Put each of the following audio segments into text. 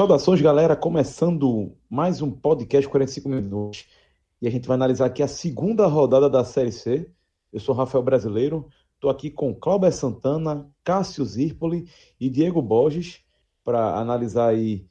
Saudações, galera. Começando mais um podcast 45 minutos. E a gente vai analisar aqui a segunda rodada da Série C. Eu sou Rafael Brasileiro. Estou aqui com Cláudio Santana, Cássio Zirpoli e Diego Borges para analisar aí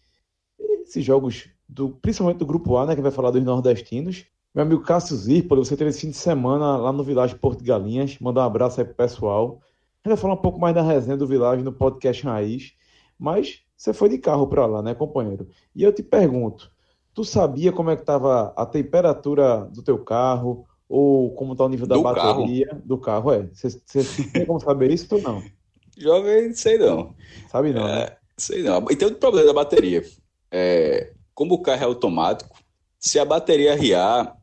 esses jogos, do, principalmente do Grupo A, né, que vai falar dos nordestinos. Meu amigo Cássio Zirpoli, você teve esse fim de semana lá no Vilagem Porto de Galinhas. Mandar um abraço aí pro pessoal. A gente vai falar um pouco mais da resenha do Vilagem no podcast Raiz. Mas você foi de carro para lá, né, companheiro? E eu te pergunto, tu sabia como é que estava a temperatura do teu carro ou como está o nível da do bateria carro. do carro? É, você tem como saber isso ou não? Jovem, sei não. Sabe não, né? é, né? Sei não. E tem outro problema da bateria. É, como o carro é automático, se a bateria riar,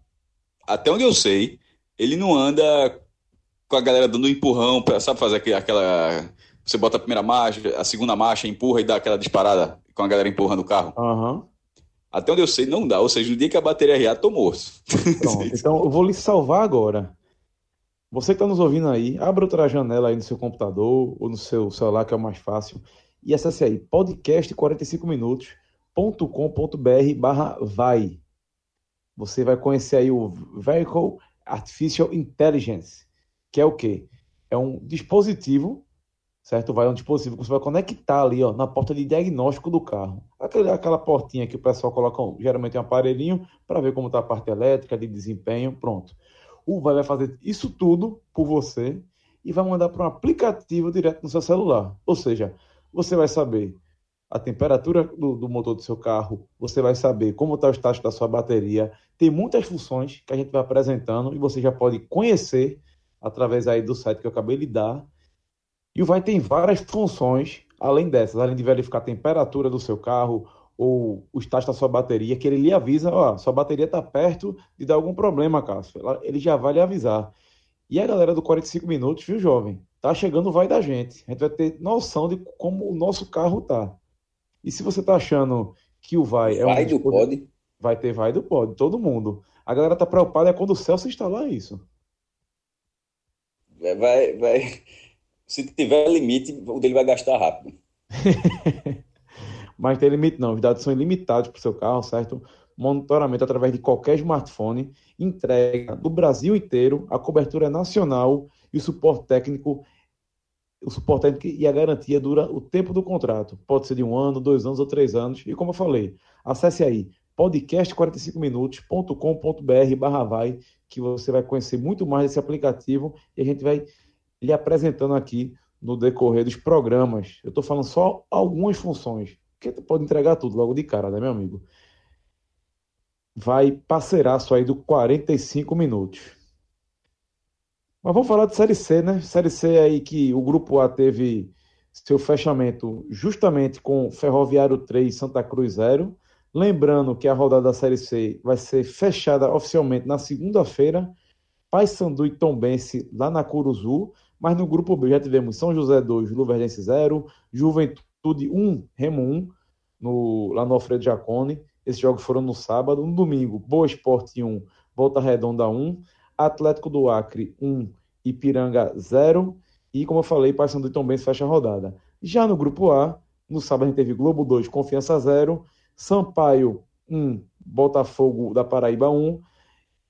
até onde eu sei, ele não anda com a galera dando um empurrão, para sabe fazer aquela você bota a primeira marcha, a segunda marcha, empurra e dá aquela disparada com a galera empurrando o carro. Uhum. Até onde eu sei, não dá. Ou seja, no dia que a bateria riar, tô morto. Pronto, então eu vou lhe salvar agora. Você que está nos ouvindo aí, abra outra janela aí no seu computador ou no seu celular, que é o mais fácil, e acesse aí podcast45minutos.com.br barra vai. Você vai conhecer aí o Vehicle Artificial Intelligence, que é o quê? É um dispositivo certo? Vai um dispositivo que você vai conectar ali, ó, na porta de diagnóstico do carro. Aquela, aquela portinha que o pessoal coloca, geralmente um aparelhinho, para ver como está a parte elétrica, de desempenho, pronto. O vai, vai fazer isso tudo por você e vai mandar para um aplicativo direto no seu celular. Ou seja, você vai saber a temperatura do, do motor do seu carro, você vai saber como está o status da sua bateria. Tem muitas funções que a gente vai apresentando e você já pode conhecer através aí do site que eu acabei de dar e o Vai tem várias funções, além dessas, além de verificar a temperatura do seu carro ou o estágio da sua bateria, que ele lhe avisa, ó, sua bateria está perto de dar algum problema, Cássio. Ele já vai lhe avisar. E a galera do 45 minutos, viu, jovem? Tá chegando o vai da gente. A gente vai ter noção de como o nosso carro tá. E se você tá achando que o vai é vai um do pod, vai ter vai do pod, todo mundo. A galera tá preocupada é quando o Celso instalar isso. Vai, vai, se tiver limite, o dele vai gastar rápido. Mas tem limite não, os dados são ilimitados para o seu carro, certo? Monitoramento através de qualquer smartphone, entrega do Brasil inteiro, a cobertura é nacional e o suporte técnico o suporte técnico e a garantia dura o tempo do contrato. Pode ser de um ano, dois anos ou três anos. E como eu falei, acesse aí podcast45minutos.com.br barra vai, que você vai conhecer muito mais desse aplicativo e a gente vai lhe apresentando aqui no decorrer dos programas. Eu estou falando só algumas funções, porque tu pode entregar tudo logo de cara, né, meu amigo? Vai parceiraço aí do 45 minutos. Mas vamos falar de Série C, né? Série C aí que o Grupo A teve seu fechamento justamente com Ferroviário 3 Santa Cruz 0. Lembrando que a rodada da Série C vai ser fechada oficialmente na segunda-feira. Paysandu e Tombense lá na Curuzu. Mas no grupo B já tivemos São José 2, Luverdense 0, Juventude 1, Remo 1, no, lá no Alfredo Jacone. Esses jogos foram no sábado. No domingo, Boa Esporte 1, Volta Redonda 1, Atlético do Acre 1, Ipiranga 0. E, como eu falei, Paysandu também fecha a rodada. Já no grupo A, no sábado a gente teve Globo 2, Confiança 0, Sampaio 1, Botafogo da Paraíba 1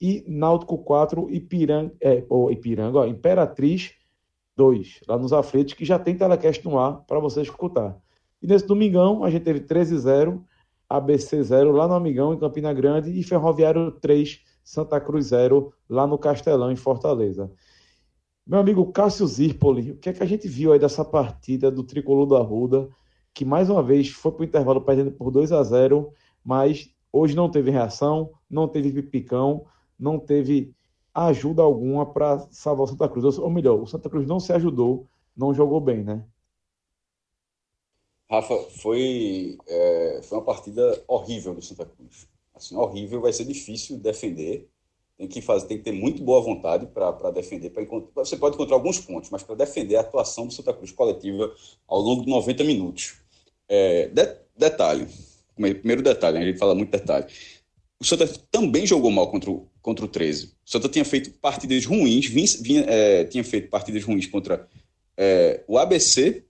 e Náutico 4, Ipiranga, é, ou Ipiranga, ó, Imperatriz 2, lá nos aflitos, que já tem telecast no ar para você escutar. E nesse domingão, a gente teve 13-0, ABC 0 lá no Amigão, em Campina Grande, e Ferroviário 3, Santa Cruz 0, lá no Castelão, em Fortaleza. Meu amigo Cássio Zirpoli, o que é que a gente viu aí dessa partida do Tricolor da Ruda, que mais uma vez foi para o intervalo perdendo por 2 a 0 mas hoje não teve reação, não teve pipicão, não teve ajuda alguma para salvar o Santa Cruz. Ou melhor, o Santa Cruz não se ajudou, não jogou bem, né? Rafa, foi, é, foi uma partida horrível do Santa Cruz. Assim, horrível, vai ser difícil defender. Tem que fazer, tem que ter muito boa vontade para defender. Pra você pode encontrar alguns pontos, mas para defender a atuação do Santa Cruz coletiva ao longo de 90 minutos. É, de, detalhe, primeiro detalhe, a gente fala muito detalhe o Santa também jogou mal contra o, contra o 13. O Santa tinha feito partidas ruins, vinha, vinha, é, tinha feito partidas ruins contra é, o ABC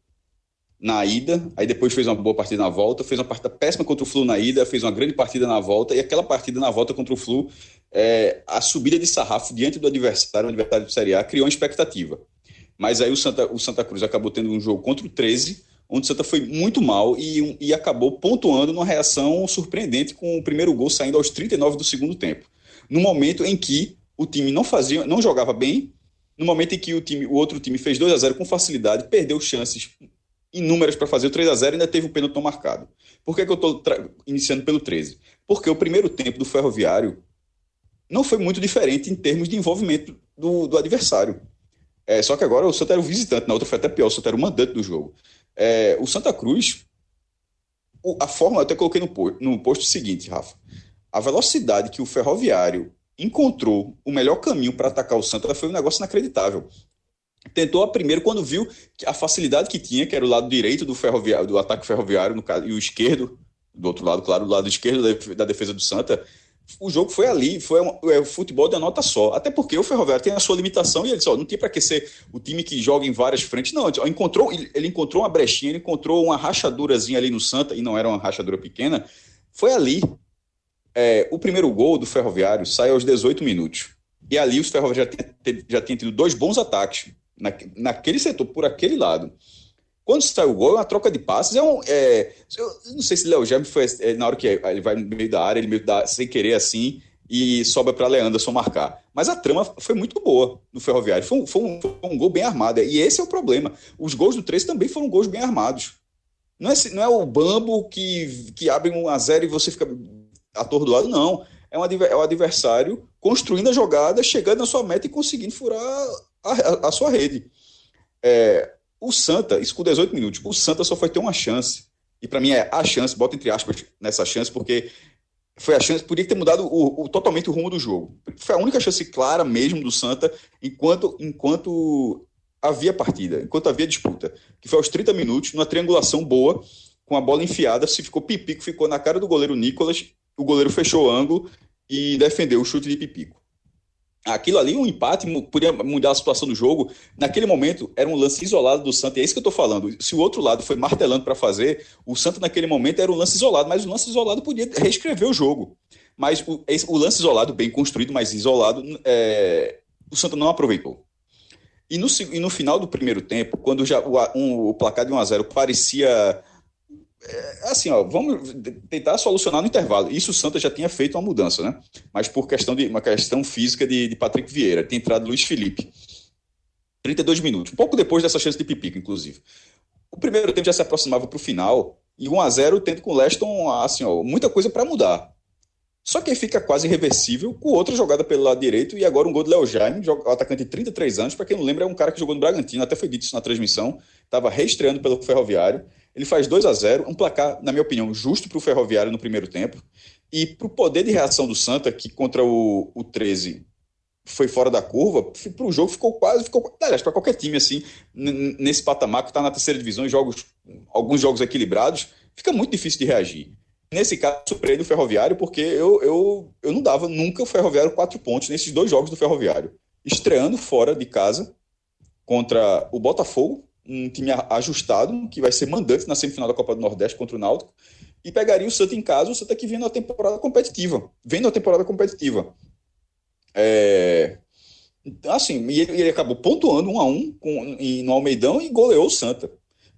na ida, aí depois fez uma boa partida na volta, fez uma partida péssima contra o Flu na ida, fez uma grande partida na volta, e aquela partida na volta contra o Flu, é, a subida de sarrafo diante do adversário, o adversário do Série A, criou uma expectativa. Mas aí o Santa, o Santa Cruz acabou tendo um jogo contra o 13, onde o Santa foi muito mal e, e acabou pontuando numa reação surpreendente com o primeiro gol saindo aos 39 do segundo tempo. No momento em que o time não fazia, não jogava bem, no momento em que o, time, o outro time fez 2 a 0 com facilidade, perdeu chances inúmeras para fazer o 3 a 0 e ainda teve o pênalti marcado. Por que, que eu estou iniciando pelo 13? Porque o primeiro tempo do Ferroviário não foi muito diferente em termos de envolvimento do, do adversário. É, só que agora o Santa era o visitante, na outra foi até pior, o Santa era o mandante do jogo. É, o Santa Cruz, o, a forma, eu até coloquei no, no posto seguinte, Rafa. A velocidade que o Ferroviário encontrou o melhor caminho para atacar o Santa foi um negócio inacreditável. Tentou a primeiro quando viu a facilidade que tinha, que era o lado direito do ferroviário, do ataque ferroviário, no caso, e o esquerdo, do outro lado, claro, do lado esquerdo da defesa do Santa, o jogo foi ali, foi um, é, futebol de nota só. Até porque o Ferroviário tem a sua limitação e ele disse, ó, não tinha para que ser o time que joga em várias frentes. Não, ele encontrou, ele encontrou uma brechinha, ele encontrou uma rachadurazinha ali no Santa, e não era uma rachadura pequena. Foi ali. É, o primeiro gol do Ferroviário sai aos 18 minutos. E ali os Ferroviários já tinham já tinha tido dois bons ataques na, naquele setor, por aquele lado. Quando sai o gol, é uma troca de passes. É um, é, eu não sei se Léo Jaime foi é, na hora que ele vai no meio da área, ele meio da, sem querer assim, e sobra para Leanderson marcar. Mas a trama foi muito boa no Ferroviário. Foi um, foi, um, foi um, gol bem armado. E esse é o problema. Os gols do 13 também foram gols bem armados. Não é, não é o Bambo que, que abre um a zero e você fica atordoado, não. É um, é o adversário construindo a jogada, chegando na sua meta e conseguindo furar a, a, a sua rede. É, o Santa, isso com 18 minutos, o Santa só foi ter uma chance. E para mim é a chance, bota entre aspas nessa chance, porque foi a chance, podia ter mudado o, o, totalmente o rumo do jogo. Foi a única chance clara mesmo do Santa enquanto, enquanto havia partida, enquanto havia disputa. Que foi aos 30 minutos, numa triangulação boa, com a bola enfiada, se ficou Pipico, ficou na cara do goleiro Nicolas, o goleiro fechou o ângulo e defendeu o chute de Pipico aquilo ali, um empate, podia mudar a situação do jogo. Naquele momento, era um lance isolado do Santos, e é isso que eu estou falando. Se o outro lado foi martelando para fazer, o Santos naquele momento era um lance isolado, mas o lance isolado podia reescrever o jogo. Mas o, o lance isolado, bem construído, mas isolado, é, o Santos não aproveitou. E no, e no final do primeiro tempo, quando já o, um, o placar de 1 a 0 parecia assim, ó, vamos tentar solucionar no intervalo. Isso o Santa já tinha feito uma mudança, né? Mas por questão de uma questão física de, de Patrick Vieira, tem entrado Luiz Felipe. 32 minutos, pouco depois dessa chance de Pipico, inclusive. O primeiro tempo já se aproximava para o final e 1 a 0 tendo com o Leston, assim, ó, muita coisa para mudar. Só que fica quase irreversível com outra jogada pelo lado direito e agora um gol do Léo Jaime, atacante de 33 anos, para quem não lembra, é um cara que jogou no Bragantino, até foi dito isso na transmissão, estava reestreando pelo Ferroviário ele faz 2 a 0 um placar, na minha opinião, justo para o Ferroviário no primeiro tempo. E para o poder de reação do Santa, que contra o, o 13 foi fora da curva, para o jogo ficou quase, ficou, aliás, para qualquer time assim, nesse patamar que está na terceira divisão, jogos, alguns jogos equilibrados, fica muito difícil de reagir. Nesse caso, surpreende o Ferroviário, porque eu, eu, eu não dava nunca o Ferroviário quatro pontos nesses dois jogos do Ferroviário. Estreando fora de casa contra o Botafogo, um time ajustado, que vai ser mandante na semifinal da Copa do Nordeste contra o Náutico, e pegaria o Santa em casa, o Santa que vem na temporada competitiva. Vem na temporada competitiva. É... Assim, e ele, ele, acabou pontuando um a um com, em, no Almeidão e goleou o Santa.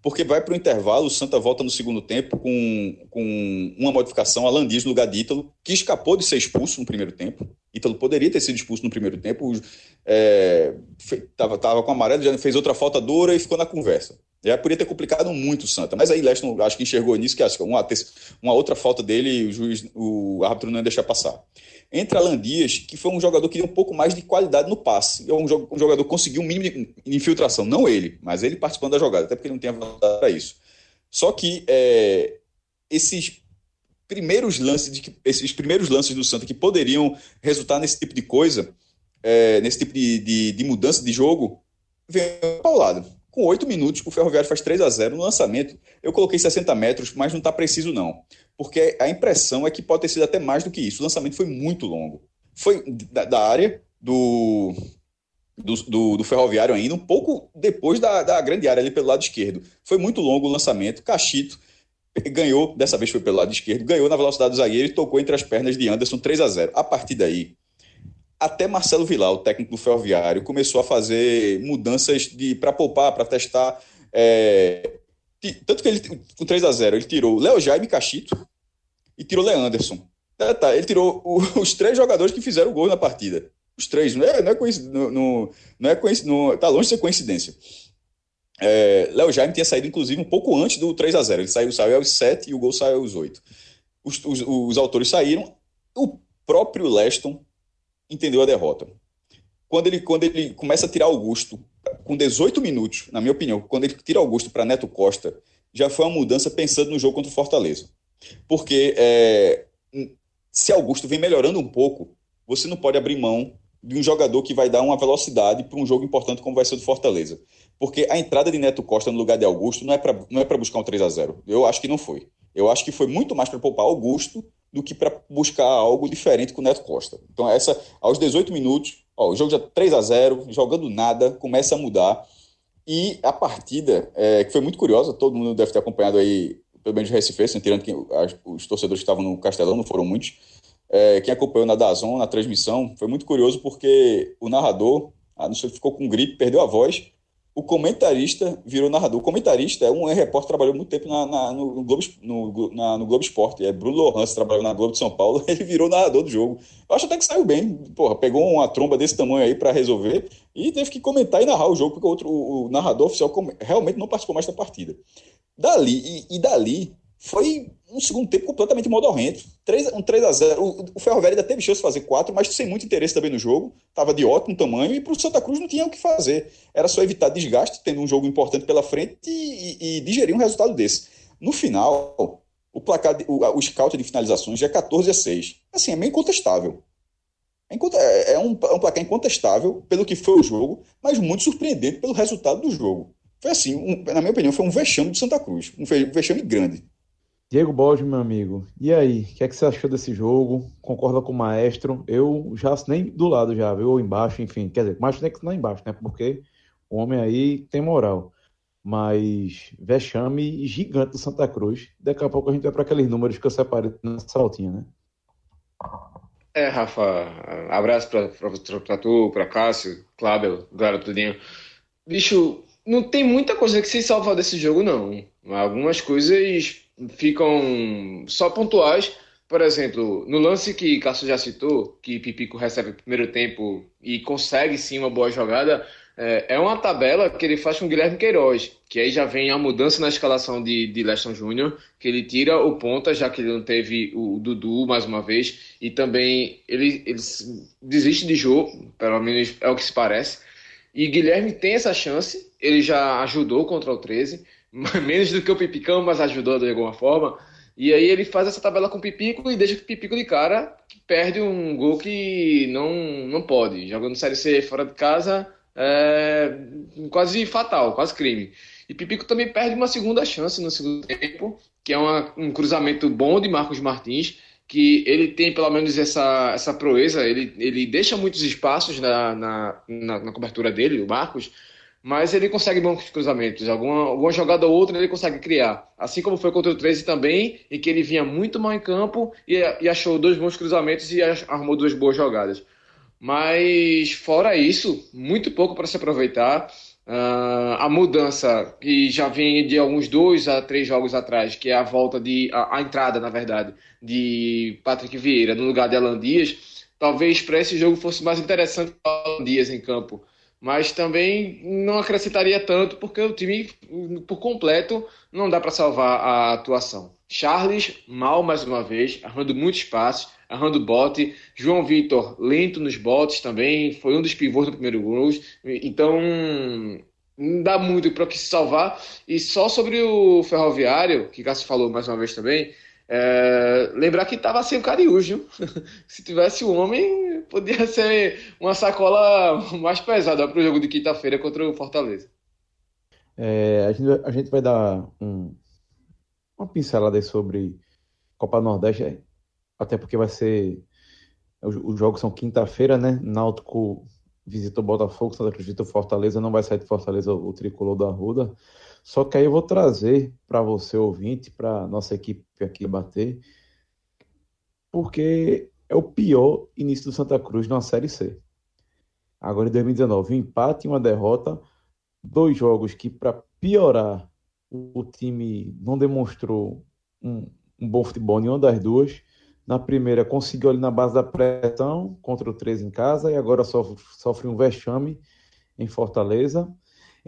Porque vai para o intervalo, o Santa volta no segundo tempo com, com uma modificação, Alan Dias no lugar de Ítalo, que escapou de ser expulso no primeiro tempo. Ítalo poderia ter sido expulso no primeiro tempo, estava é, tava com amarelo, já fez outra falta dura e ficou na conversa. Já poderia ter complicado muito o Santa, mas aí Leston acho que enxergou nisso, que acho que uma, uma outra falta dele, o juiz, o árbitro não ia deixar passar. Entra Alan Dias, que foi um jogador que deu um pouco mais de qualidade no passe. É um, jogador que conseguiu um mínimo de infiltração, não ele, mas ele participando da jogada, até porque ele não tem a para isso. Só que é, esses primeiros lances de esses primeiros lances do Santa que poderiam resultar nesse tipo de coisa, é, nesse tipo de, de, de, mudança de jogo, vem paulado. Com oito minutos, o Ferroviário faz 3 a 0 no lançamento. Eu coloquei 60 metros, mas não está preciso, não. Porque a impressão é que pode ter sido até mais do que isso. O lançamento foi muito longo. Foi da, da área do, do, do, do, Ferroviário ainda, um pouco depois da, da grande área ali pelo lado esquerdo. Foi muito longo o lançamento. Cachito ganhou, dessa vez foi pelo lado esquerdo, ganhou na velocidade do zagueiro e tocou entre as pernas de Anderson 3 a 0 A partir daí, até Marcelo Vilar, o técnico do Ferroviário, começou a fazer mudanças para poupar, para testar. É, tanto que ele, com 3 a 0 ele tirou Léo Jaime Cachito e tirou Leanderson. Tá, ele tirou o, os três jogadores que fizeram gol na partida. Os três, não é, não é coincidência, não, não é coincidência, tá longe de ser coincidência. É, Léo Jaime tinha saído, inclusive, um pouco antes do 3 a 0 Ele saiu, saiu aos 7 e o gol saiu aos 8. Os, os, os autores saíram. O próprio Leston entendeu a derrota. Quando ele, quando ele começa a tirar Augusto, com 18 minutos, na minha opinião, quando ele tira Augusto para Neto Costa, já foi uma mudança pensando no jogo contra o Fortaleza. Porque é, se Augusto vem melhorando um pouco, você não pode abrir mão de um jogador que vai dar uma velocidade para um jogo importante como vai ser o do Fortaleza. Porque a entrada de Neto Costa no lugar de Augusto não é para não é para buscar um 3 a 0 Eu acho que não foi. Eu acho que foi muito mais para poupar Augusto do que para buscar algo diferente com o Neto Costa. Então, essa, aos 18 minutos, ó, o jogo já 3 a 0 jogando nada, começa a mudar. E a partida, é, que foi muito curiosa, todo mundo deve ter acompanhado aí, pelo menos o Recife, assim, tirando os torcedores que estavam no Castelão, não foram muitos. É, quem acompanhou na Dazon, na transmissão, foi muito curioso porque o narrador, ah, não sei, ficou com gripe, perdeu a voz, o comentarista virou narrador. O comentarista é um repórter trabalhou muito tempo na, na, no, Globo, no, na, no Globo Esporte. É Bruno Lohans, trabalhou na Globo de São Paulo. Ele virou narrador do jogo. Eu acho até que saiu bem. Porra, pegou uma tromba desse tamanho aí para resolver e teve que comentar e narrar o jogo, porque o, outro, o narrador oficial realmente não participou mais da partida. Dali, e, e dali, foi um segundo tempo completamente modorrento. 3, um 3 a 0 O, o Ferroviário ainda teve chance de fazer 4, mas sem muito interesse também no jogo. Estava de ótimo tamanho e para o Santa Cruz não tinha o que fazer. Era só evitar desgaste, tendo um jogo importante pela frente e, e, e digerir um resultado desse. No final, o placar, o, o scout de finalizações já é 14 a 6. Assim, é meio incontestável. É, é, é, um, é um placar incontestável pelo que foi o jogo, mas muito surpreendente pelo resultado do jogo. Foi assim, um, na minha opinião, foi um vexame do Santa Cruz. Um vexame grande. Diego Borges, meu amigo, e aí? O que é que você achou desse jogo? Concorda com o maestro? Eu já nem do lado já, viu? Ou embaixo, enfim. Quer dizer, maestro tem que não embaixo, né? Porque o homem aí tem moral. Mas vexame gigante do Santa Cruz. Daqui a pouco a gente vai para aqueles números que eu separei nessa saltinha, né? É, Rafa, abraço para tu, para Cássio, Cláudio, galera, tudinho. Bicho, não tem muita coisa que se salvar desse jogo, não. Algumas coisas ficam só pontuais. Por exemplo, no lance que Cássio já citou, que Pipico recebe o primeiro tempo e consegue sim uma boa jogada, é, é uma tabela que ele faz com Guilherme Queiroz, que aí já vem a mudança na escalação de, de Leston Júnior, que ele tira o ponta, já que ele não teve o Dudu mais uma vez, e também ele, ele desiste de jogo, pelo menos é o que se parece. E Guilherme tem essa chance, ele já ajudou contra o 13, menos do que o Pipicão, mas ajudou de alguma forma. E aí ele faz essa tabela com o Pipico e deixa o Pipico de cara, que perde um gol que não, não pode. Jogando Série C fora de casa é quase fatal, quase crime. E Pipico também perde uma segunda chance no segundo tempo, que é uma, um cruzamento bom de Marcos Martins, que ele tem pelo menos essa, essa proeza, ele, ele deixa muitos espaços na, na, na, na cobertura dele, o Marcos, mas ele consegue bons cruzamentos. Alguma, alguma jogada ou outra ele consegue criar. Assim como foi contra o 13 também, em que ele vinha muito mal em campo e, e achou dois bons cruzamentos e arrumou duas boas jogadas. Mas fora isso, muito pouco para se aproveitar. Uh, a mudança que já vem de alguns dois a três jogos atrás, que é a volta de. a, a entrada, na verdade, de Patrick Vieira no lugar de Alan Dias, talvez para esse jogo fosse mais interessante Alan Dias em campo mas também não acrescentaria tanto porque o time por completo não dá para salvar a atuação. Charles mal mais uma vez, arrando muitos passes, arrando bote. João Vitor lento nos botes também, foi um dos pivôs do primeiro gol. Então não dá muito para que se salvar. E só sobre o Ferroviário, que Cássio falou mais uma vez também, é, lembrar que estava sem o Cariújo. Se tivesse o homem, podia ser uma sacola mais pesada para o jogo de quinta-feira contra o Fortaleza. É, a, gente, a, gente, vai dar um, uma pincelada sobre Copa Nordeste, até porque vai ser. Os, os jogos são quinta-feira, né? Náutico visita o Botafogo, Santa Cruz o Fortaleza, não vai sair de Fortaleza o, o tricolor da Ruda. Só que aí eu vou trazer para você, ouvinte, para nossa equipe aqui bater, porque é o pior início do Santa Cruz na Série C. Agora em 2019, um empate e uma derrota, dois jogos que, para piorar, o time não demonstrou um, um bom futebol nenhuma das duas. Na primeira, conseguiu ali na base da pressão contra o 3 em casa e agora sofre, sofre um vexame em Fortaleza.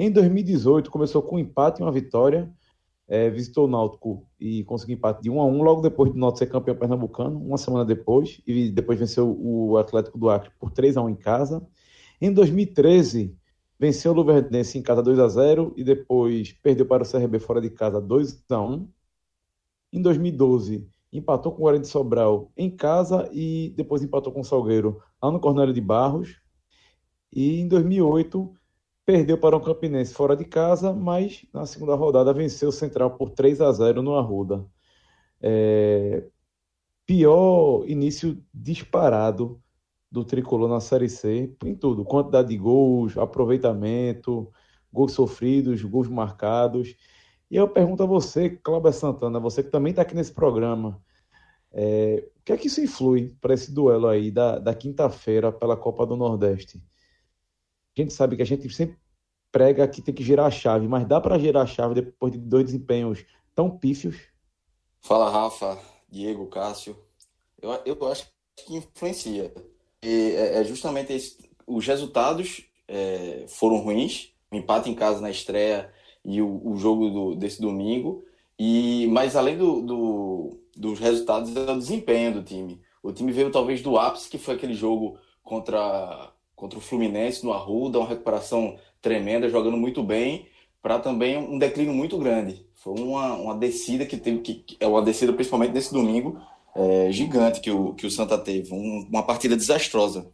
Em 2018, começou com um empate e uma vitória. É, visitou o Náutico e conseguiu empate de 1 a 1 logo depois do Náutico ser campeão pernambucano, uma semana depois, e depois venceu o Atlético do Acre por 3 a 1 em casa. Em 2013, venceu o Luverdense em casa 2 a 0 e depois perdeu para o CRB fora de casa 2 a 1. Em 2012, empatou com o Guarani de Sobral em casa e depois empatou com o Salgueiro lá no Cornélio de Barros. E em 2008 perdeu para o Campinense fora de casa, mas na segunda rodada venceu o Central por 3 a 0 no Arruda. É... Pior início disparado do tricolor na Série C, em tudo: quantidade de gols, aproveitamento, gols sofridos, gols marcados. E eu pergunto a você, Cláudio Santana, você que também está aqui nesse programa, é, o que é que isso influi para esse duelo aí da, da quinta-feira pela Copa do Nordeste? A gente sabe que a gente sempre prega que tem que girar a chave, mas dá para girar a chave depois de dois desempenhos tão pífios? Fala, Rafa, Diego, Cássio. Eu, eu acho que influencia. E é, é justamente esse, os resultados é, foram ruins, o empate em casa na estreia e o, o jogo do, desse domingo. E mas além do, do, dos resultados, é o desempenho do time. O time veio talvez do ápice, que foi aquele jogo contra, contra o Fluminense no Arruda, uma recuperação tremenda, jogando muito bem, para também um declínio muito grande. Foi uma, uma descida que teve, que é uma descida principalmente nesse domingo, é, gigante que o, que o Santa teve, um, uma partida desastrosa.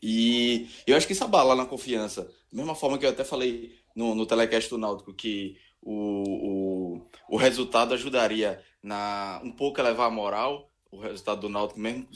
E eu acho que isso abala na confiança. Da mesma forma que eu até falei no, no telecast do Náutico, que o, o, o resultado ajudaria na um pouco a levar a moral, o resultado do Náutico, mesmo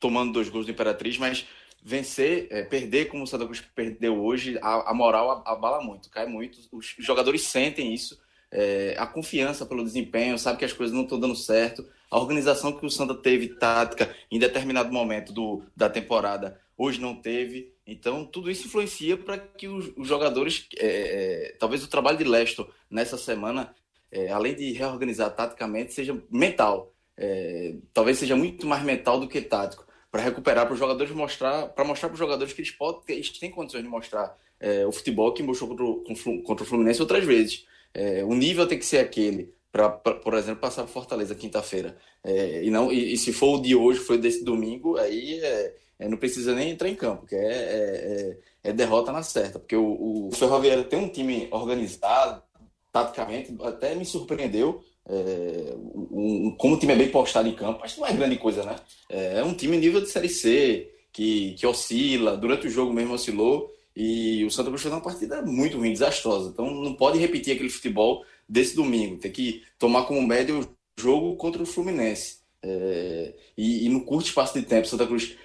tomando dois gols do Imperatriz, mas vencer, é, perder como o Santa Cruz perdeu hoje, a, a moral abala muito, cai muito. Os jogadores sentem isso, é, a confiança pelo desempenho, sabe que as coisas não estão dando certo. A organização que o Santa teve tática em determinado momento do, da temporada, hoje não teve. Então, tudo isso influencia para que os, os jogadores, é, é, talvez o trabalho de Leston nessa semana, é, além de reorganizar taticamente, seja mental. É, talvez seja muito mais mental do que tático, para recuperar para os jogadores mostrar, para mostrar para os jogadores que eles podem, eles têm condições de mostrar é, o futebol que mostrou contra o, contra o Fluminense outras vezes. É, o nível tem que ser aquele para, por exemplo, passar para Fortaleza quinta-feira. e não e, e, se for o de hoje, foi desse domingo, aí é, não precisa nem entrar em campo, que é, é, é, é derrota na certa, porque o, o Ferroviário tem um time organizado, taticamente, até me surpreendeu. É, um, como o time é bem postado em campo, acho que não é grande coisa, né? É, é um time nível de Série C, que, que oscila, durante o jogo mesmo oscilou, e o Santa Cruz fez uma partida muito ruim, desastrosa. Então não pode repetir aquele futebol desse domingo, tem que tomar como médio o jogo contra o Fluminense. É, e, e, no curto espaço de tempo, Santa Cruz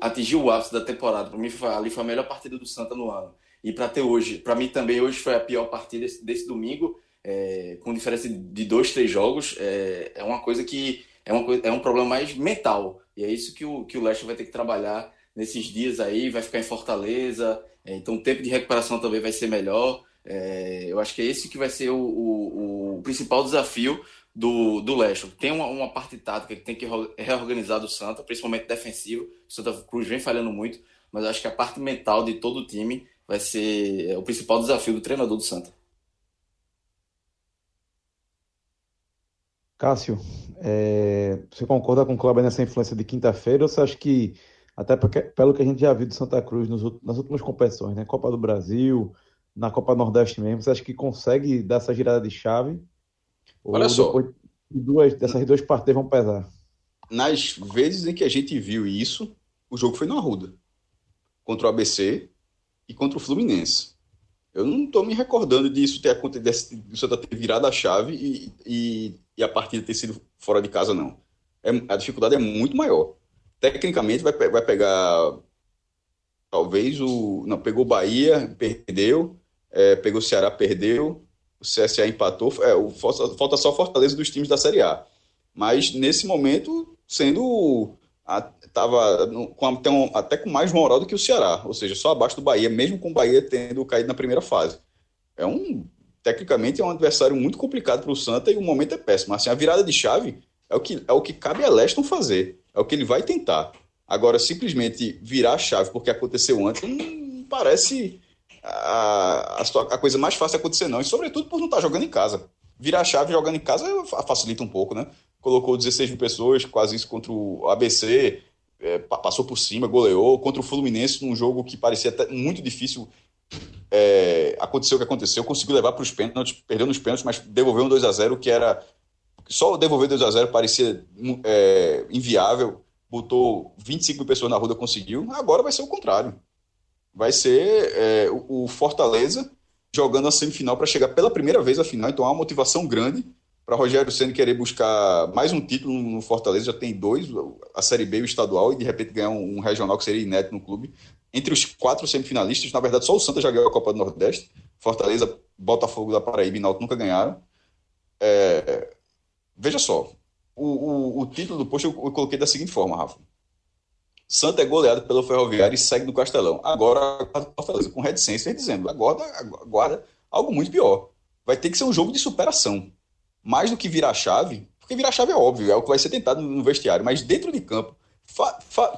atingiu o ápice da temporada. Para mim, foi, ali foi a melhor partida do Santa no ano. E para ter hoje, para mim também hoje foi a pior partida desse, desse domingo, é, com diferença de dois, três jogos. É, é uma coisa que é, uma é um problema mais mental. E é isso que o, que o Leste vai ter que trabalhar nesses dias aí. Vai ficar em Fortaleza, é, então o tempo de recuperação também vai ser melhor. É, eu acho que é esse que vai ser o, o, o principal desafio do, do Leste. Tem uma, uma, parte tática que tem que reorganizar do Santa, principalmente defensivo. O Santa Cruz vem falhando muito, mas acho que a parte mental de todo o time vai ser o principal desafio do treinador do Santa. Cássio, é, você concorda com o Cláudio nessa influência de quinta-feira ou você acha que, até porque, pelo que a gente já viu do Santa Cruz nos, nas últimas competições, né? Copa do Brasil, na Copa Nordeste mesmo, você acha que consegue dar essa girada de chave? Olha Ou só. Duas, dessas duas partidas vão pesar. Nas vezes em que a gente viu isso, o jogo foi no Arruda. Contra o ABC e contra o Fluminense. Eu não estou me recordando disso ter acontecido, de Santa ter virado a chave e, e, e, a partida ter sido fora de casa, não. É, a dificuldade é muito maior. Tecnicamente, vai, vai pegar talvez o. Não, pegou Bahia, perdeu, é, pegou o Ceará, perdeu, o CSA empatou. É, o, falta só Fortaleza dos times da Série A. Mas nesse momento, sendo. Estava até, um, até com mais moral do que o Ceará, ou seja, só abaixo do Bahia, mesmo com o Bahia tendo caído na primeira fase. É um. Tecnicamente é um adversário muito complicado para o Santa e o momento é péssimo. Assim, a virada de chave é o que, é o que cabe a Leston fazer, é o que ele vai tentar. Agora, simplesmente virar a chave porque aconteceu antes, não parece a, a, a, coisa mais fácil acontecer, não. E sobretudo por não estar tá jogando em casa. Virar a chave jogando em casa facilita um pouco, né? Colocou 16 mil pessoas, quase isso contra o ABC, é, passou por cima, goleou. Contra o Fluminense, num jogo que parecia muito difícil. É, aconteceu o que aconteceu, conseguiu levar para os pênaltis, perdeu nos pênaltis, mas devolveu um 2 a 0 que era. Só devolver 2 a 0 parecia é, inviável. Botou 25 mil pessoas na rua, conseguiu. Agora vai ser o contrário vai ser é, o, Fortaleza jogando a semifinal para chegar pela primeira vez à final. Então há uma motivação grande para Rogério Senna querer buscar mais um título no Fortaleza. Já tem dois, a Série B e o estadual, e de repente ganhar um, um regional que seria inédito no clube. Entre os quatro semifinalistas, na verdade, só o Santa já ganhou a Copa do Nordeste. Fortaleza, Botafogo da Paraíba e Náutico nunca ganharam. É, veja só, o, o, o, título do posto eu, coloquei da seguinte forma, Rafa. Santa é goleado pelo Ferroviário e segue no Castelão. Agora, Fortaleza com reticência dizendo, agora aguarda algo muito pior. Vai ter que ser um jogo de superação. Mais do que virar chave, porque virar chave é óbvio, é o que vai ser tentado no vestiário, mas dentro de campo,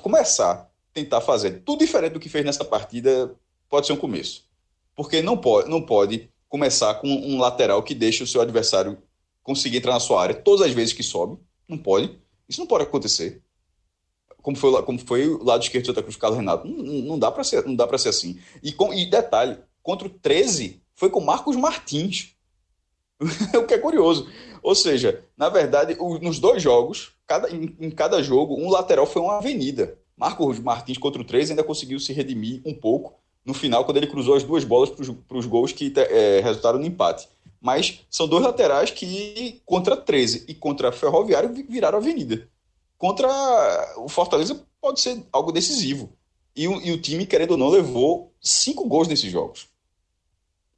começar a tentar fazer tudo diferente do que fez nessa partida pode ser um começo. Porque não pode, não pode começar com um lateral que deixa o seu adversário conseguir entrar na sua área todas as vezes que sobe. Não pode. Isso não pode acontecer como foi, como foi o lado esquerdo do Santa Cruz, Carlos Renato. Não, não dá para ser, não dá para ser assim. E, com, e detalhe, contra o 13 foi com Marcos Martins. o que é curioso. Ou seja, na verdade, nos dois jogos, cada, em, em, cada jogo, um lateral foi uma avenida. Marcos Martins contra o 13 ainda conseguiu se redimir um pouco no final, quando ele cruzou as duas bolas para os gols que é, resultaram no empate. Mas são dois laterais que, contra 13 e contra Ferroviário, viraram avenida contra o Fortaleza pode ser algo decisivo. E e o time, querendo ou não, levou cinco gols nesses jogos.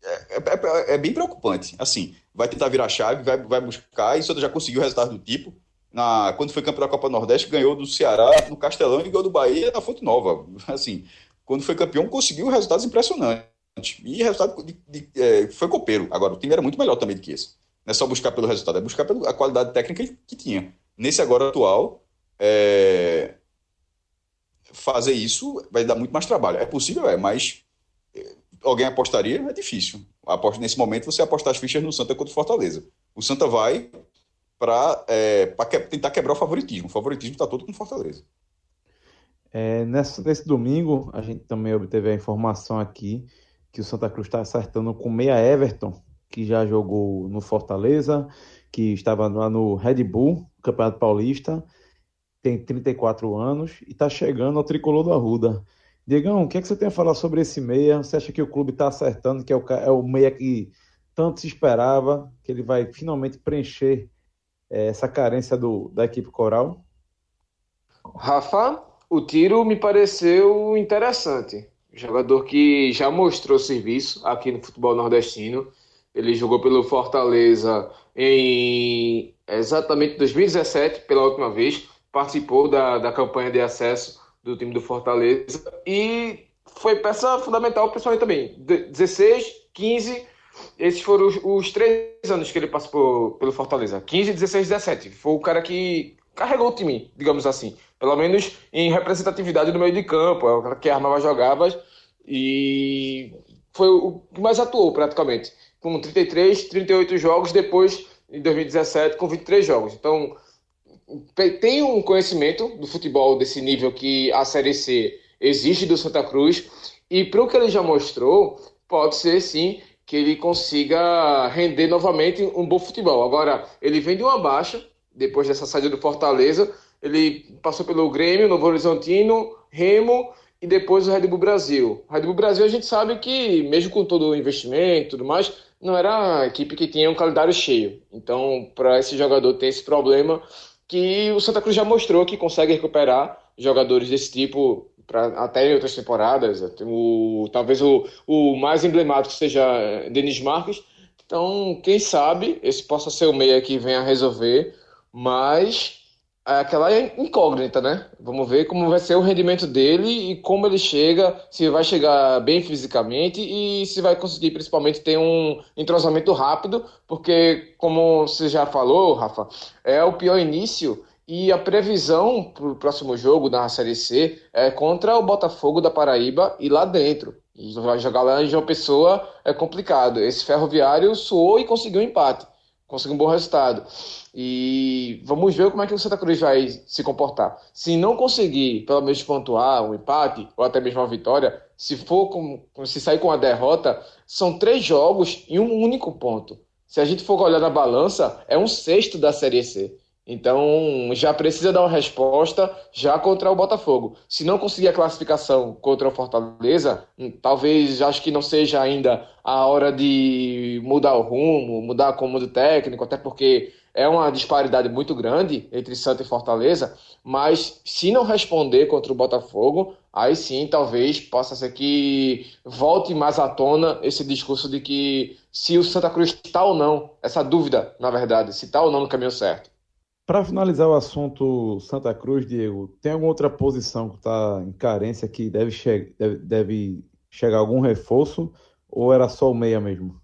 É, é, é, é, bem preocupante. Assim, vai tentar virar chave, vai, vai buscar, e já conseguiu resultado do tipo. Na, quando foi campeão da Copa Nordeste, ganhou do Ceará no Castelão e ganhou do Bahia na Fonte Nova. Assim, quando foi campeão, conseguiu resultados impressionantes. E resultado de, de, é, foi copeiro. Agora, o time era muito melhor também do que esse. Não é só buscar pelo resultado, é buscar pela qualidade técnica que, tinha. Nesse agora atual, é, fazer isso vai dar muito mais trabalho. É possível, é, mas alguém apostaria? É difícil. Nesse momento, você apostar as fichas no Santa contra o Fortaleza. O Santa vai para é, que, tentar quebrar o favoritismo. O favoritismo está todo com o Fortaleza. É, nesse, nesse domingo, a gente também obteve a informação aqui que o Santa Cruz está acertando com meia Everton, que já jogou no Fortaleza, que estava lá no Red Bull, Campeonato Paulista, tem 34 anos e está chegando ao tricolor do Arruda. Diegão, o que, é que você tem a falar sobre esse meia? Você acha que o clube está acertando, que é o, é o meia que tanto se esperava, que ele vai finalmente preencher é, essa carência do, da equipe coral? Rafa, o tiro me pareceu interessante. Jogador que já mostrou serviço aqui no futebol nordestino. Ele jogou pelo Fortaleza em exatamente 2017, pela última vez participou da, da campanha de acesso do time do Fortaleza e foi peça fundamental, principalmente também. 16, 15, esses foram os, os, três anos que ele participou pelo Fortaleza. 15, 16, 17. Foi o cara que carregou o time, digamos assim. Pelo menos em representatividade no meio de campo. É o cara que armava, jogava e foi o que mais atuou praticamente. Com 33, 38 jogos, depois em 2017 com 23 jogos. Então tem um conhecimento do futebol desse nível que a Série C existe do Santa Cruz e para o que ele já mostrou, pode ser sim que ele consiga render novamente um bom futebol. Agora, ele vem de uma baixa, depois dessa saída do Fortaleza, ele passou pelo Grêmio, Novo Horizontino, Remo e depois o Red Bull Brasil. O Red Bull Brasil a gente sabe que, mesmo com todo o investimento e tudo mais, não era a equipe que tinha um calendário cheio. Então, para esse jogador ter esse problema, que o Santa Cruz já mostrou que consegue recuperar jogadores desse tipo, pra, até em outras temporadas. O, talvez o, o mais emblemático seja Denis Marques. Então, quem sabe esse possa ser o meia que venha resolver, mas aquela incógnita, né? Vamos ver como vai ser o rendimento dele e como ele chega, se vai chegar bem fisicamente e se vai conseguir principalmente ter um entrosamento rápido, porque como você já falou, Rafa, é o pior início e a previsão para o próximo jogo da Série C é contra o Botafogo da Paraíba e lá dentro. Jogar lá em João Pessoa é complicado. Esse ferroviário suou e conseguiu um empate, conseguiu um bom resultado. E vamos ver como é que o Santa Cruz vai se comportar. Se não conseguir, pelo menos, pontuar um empate ou até mesmo uma vitória, se for com, se sair com a derrota, são três jogos e um único ponto. Se a gente for olhar na balança, é um sexto da Série C. Então já precisa dar uma resposta já contra o Botafogo. Se não conseguir a classificação contra o Fortaleza, hum, talvez acho que não seja ainda a hora de mudar o rumo, mudar a cômodo técnico, até porque é uma disparidade muito grande entre Santa e Fortaleza, mas se não responder contra o Botafogo, aí sim talvez possa ser que volte mais à tona esse discurso de que se o Santa Cruz está ou não, essa dúvida, na verdade, se está ou não no caminho certo. Para finalizar o assunto Santa Cruz, Diego, tem alguma outra posição que está em carência que deve, che deve, deve chegar algum reforço ou era só o meia mesmo?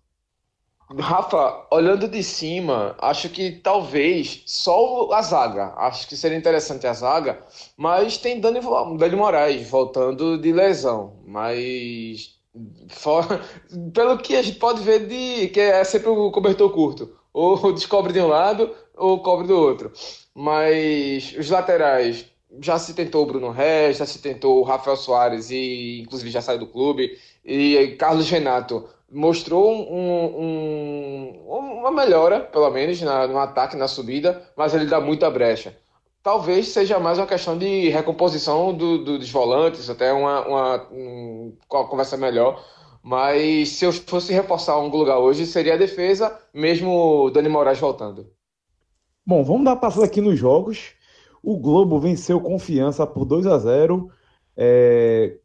Rafa, olhando de cima, acho que talvez só a zaga. Acho que seria interessante a zaga, mas tem Dani, Dani Moraes voltando de lesão. Mas pelo que a gente pode ver de que é sempre o cobertor curto. Ou descobre de um lado ou cobre do outro. Mas os laterais já se tentou o Bruno Reis, já se tentou o Rafael Soares e inclusive já saiu do clube. E Carlos Renato mostrou um, um, uma melhora, pelo menos, na, no ataque, na subida, mas ele dá muita brecha. Talvez seja mais uma questão de recomposição do, do, dos volantes, até uma, uma, uma conversa melhor. Mas se eu fosse reforçar um lugar hoje, seria a defesa, mesmo o Dani Moraes voltando. Bom, vamos dar passada aqui nos jogos. O Globo venceu confiança por 2 a 0 é,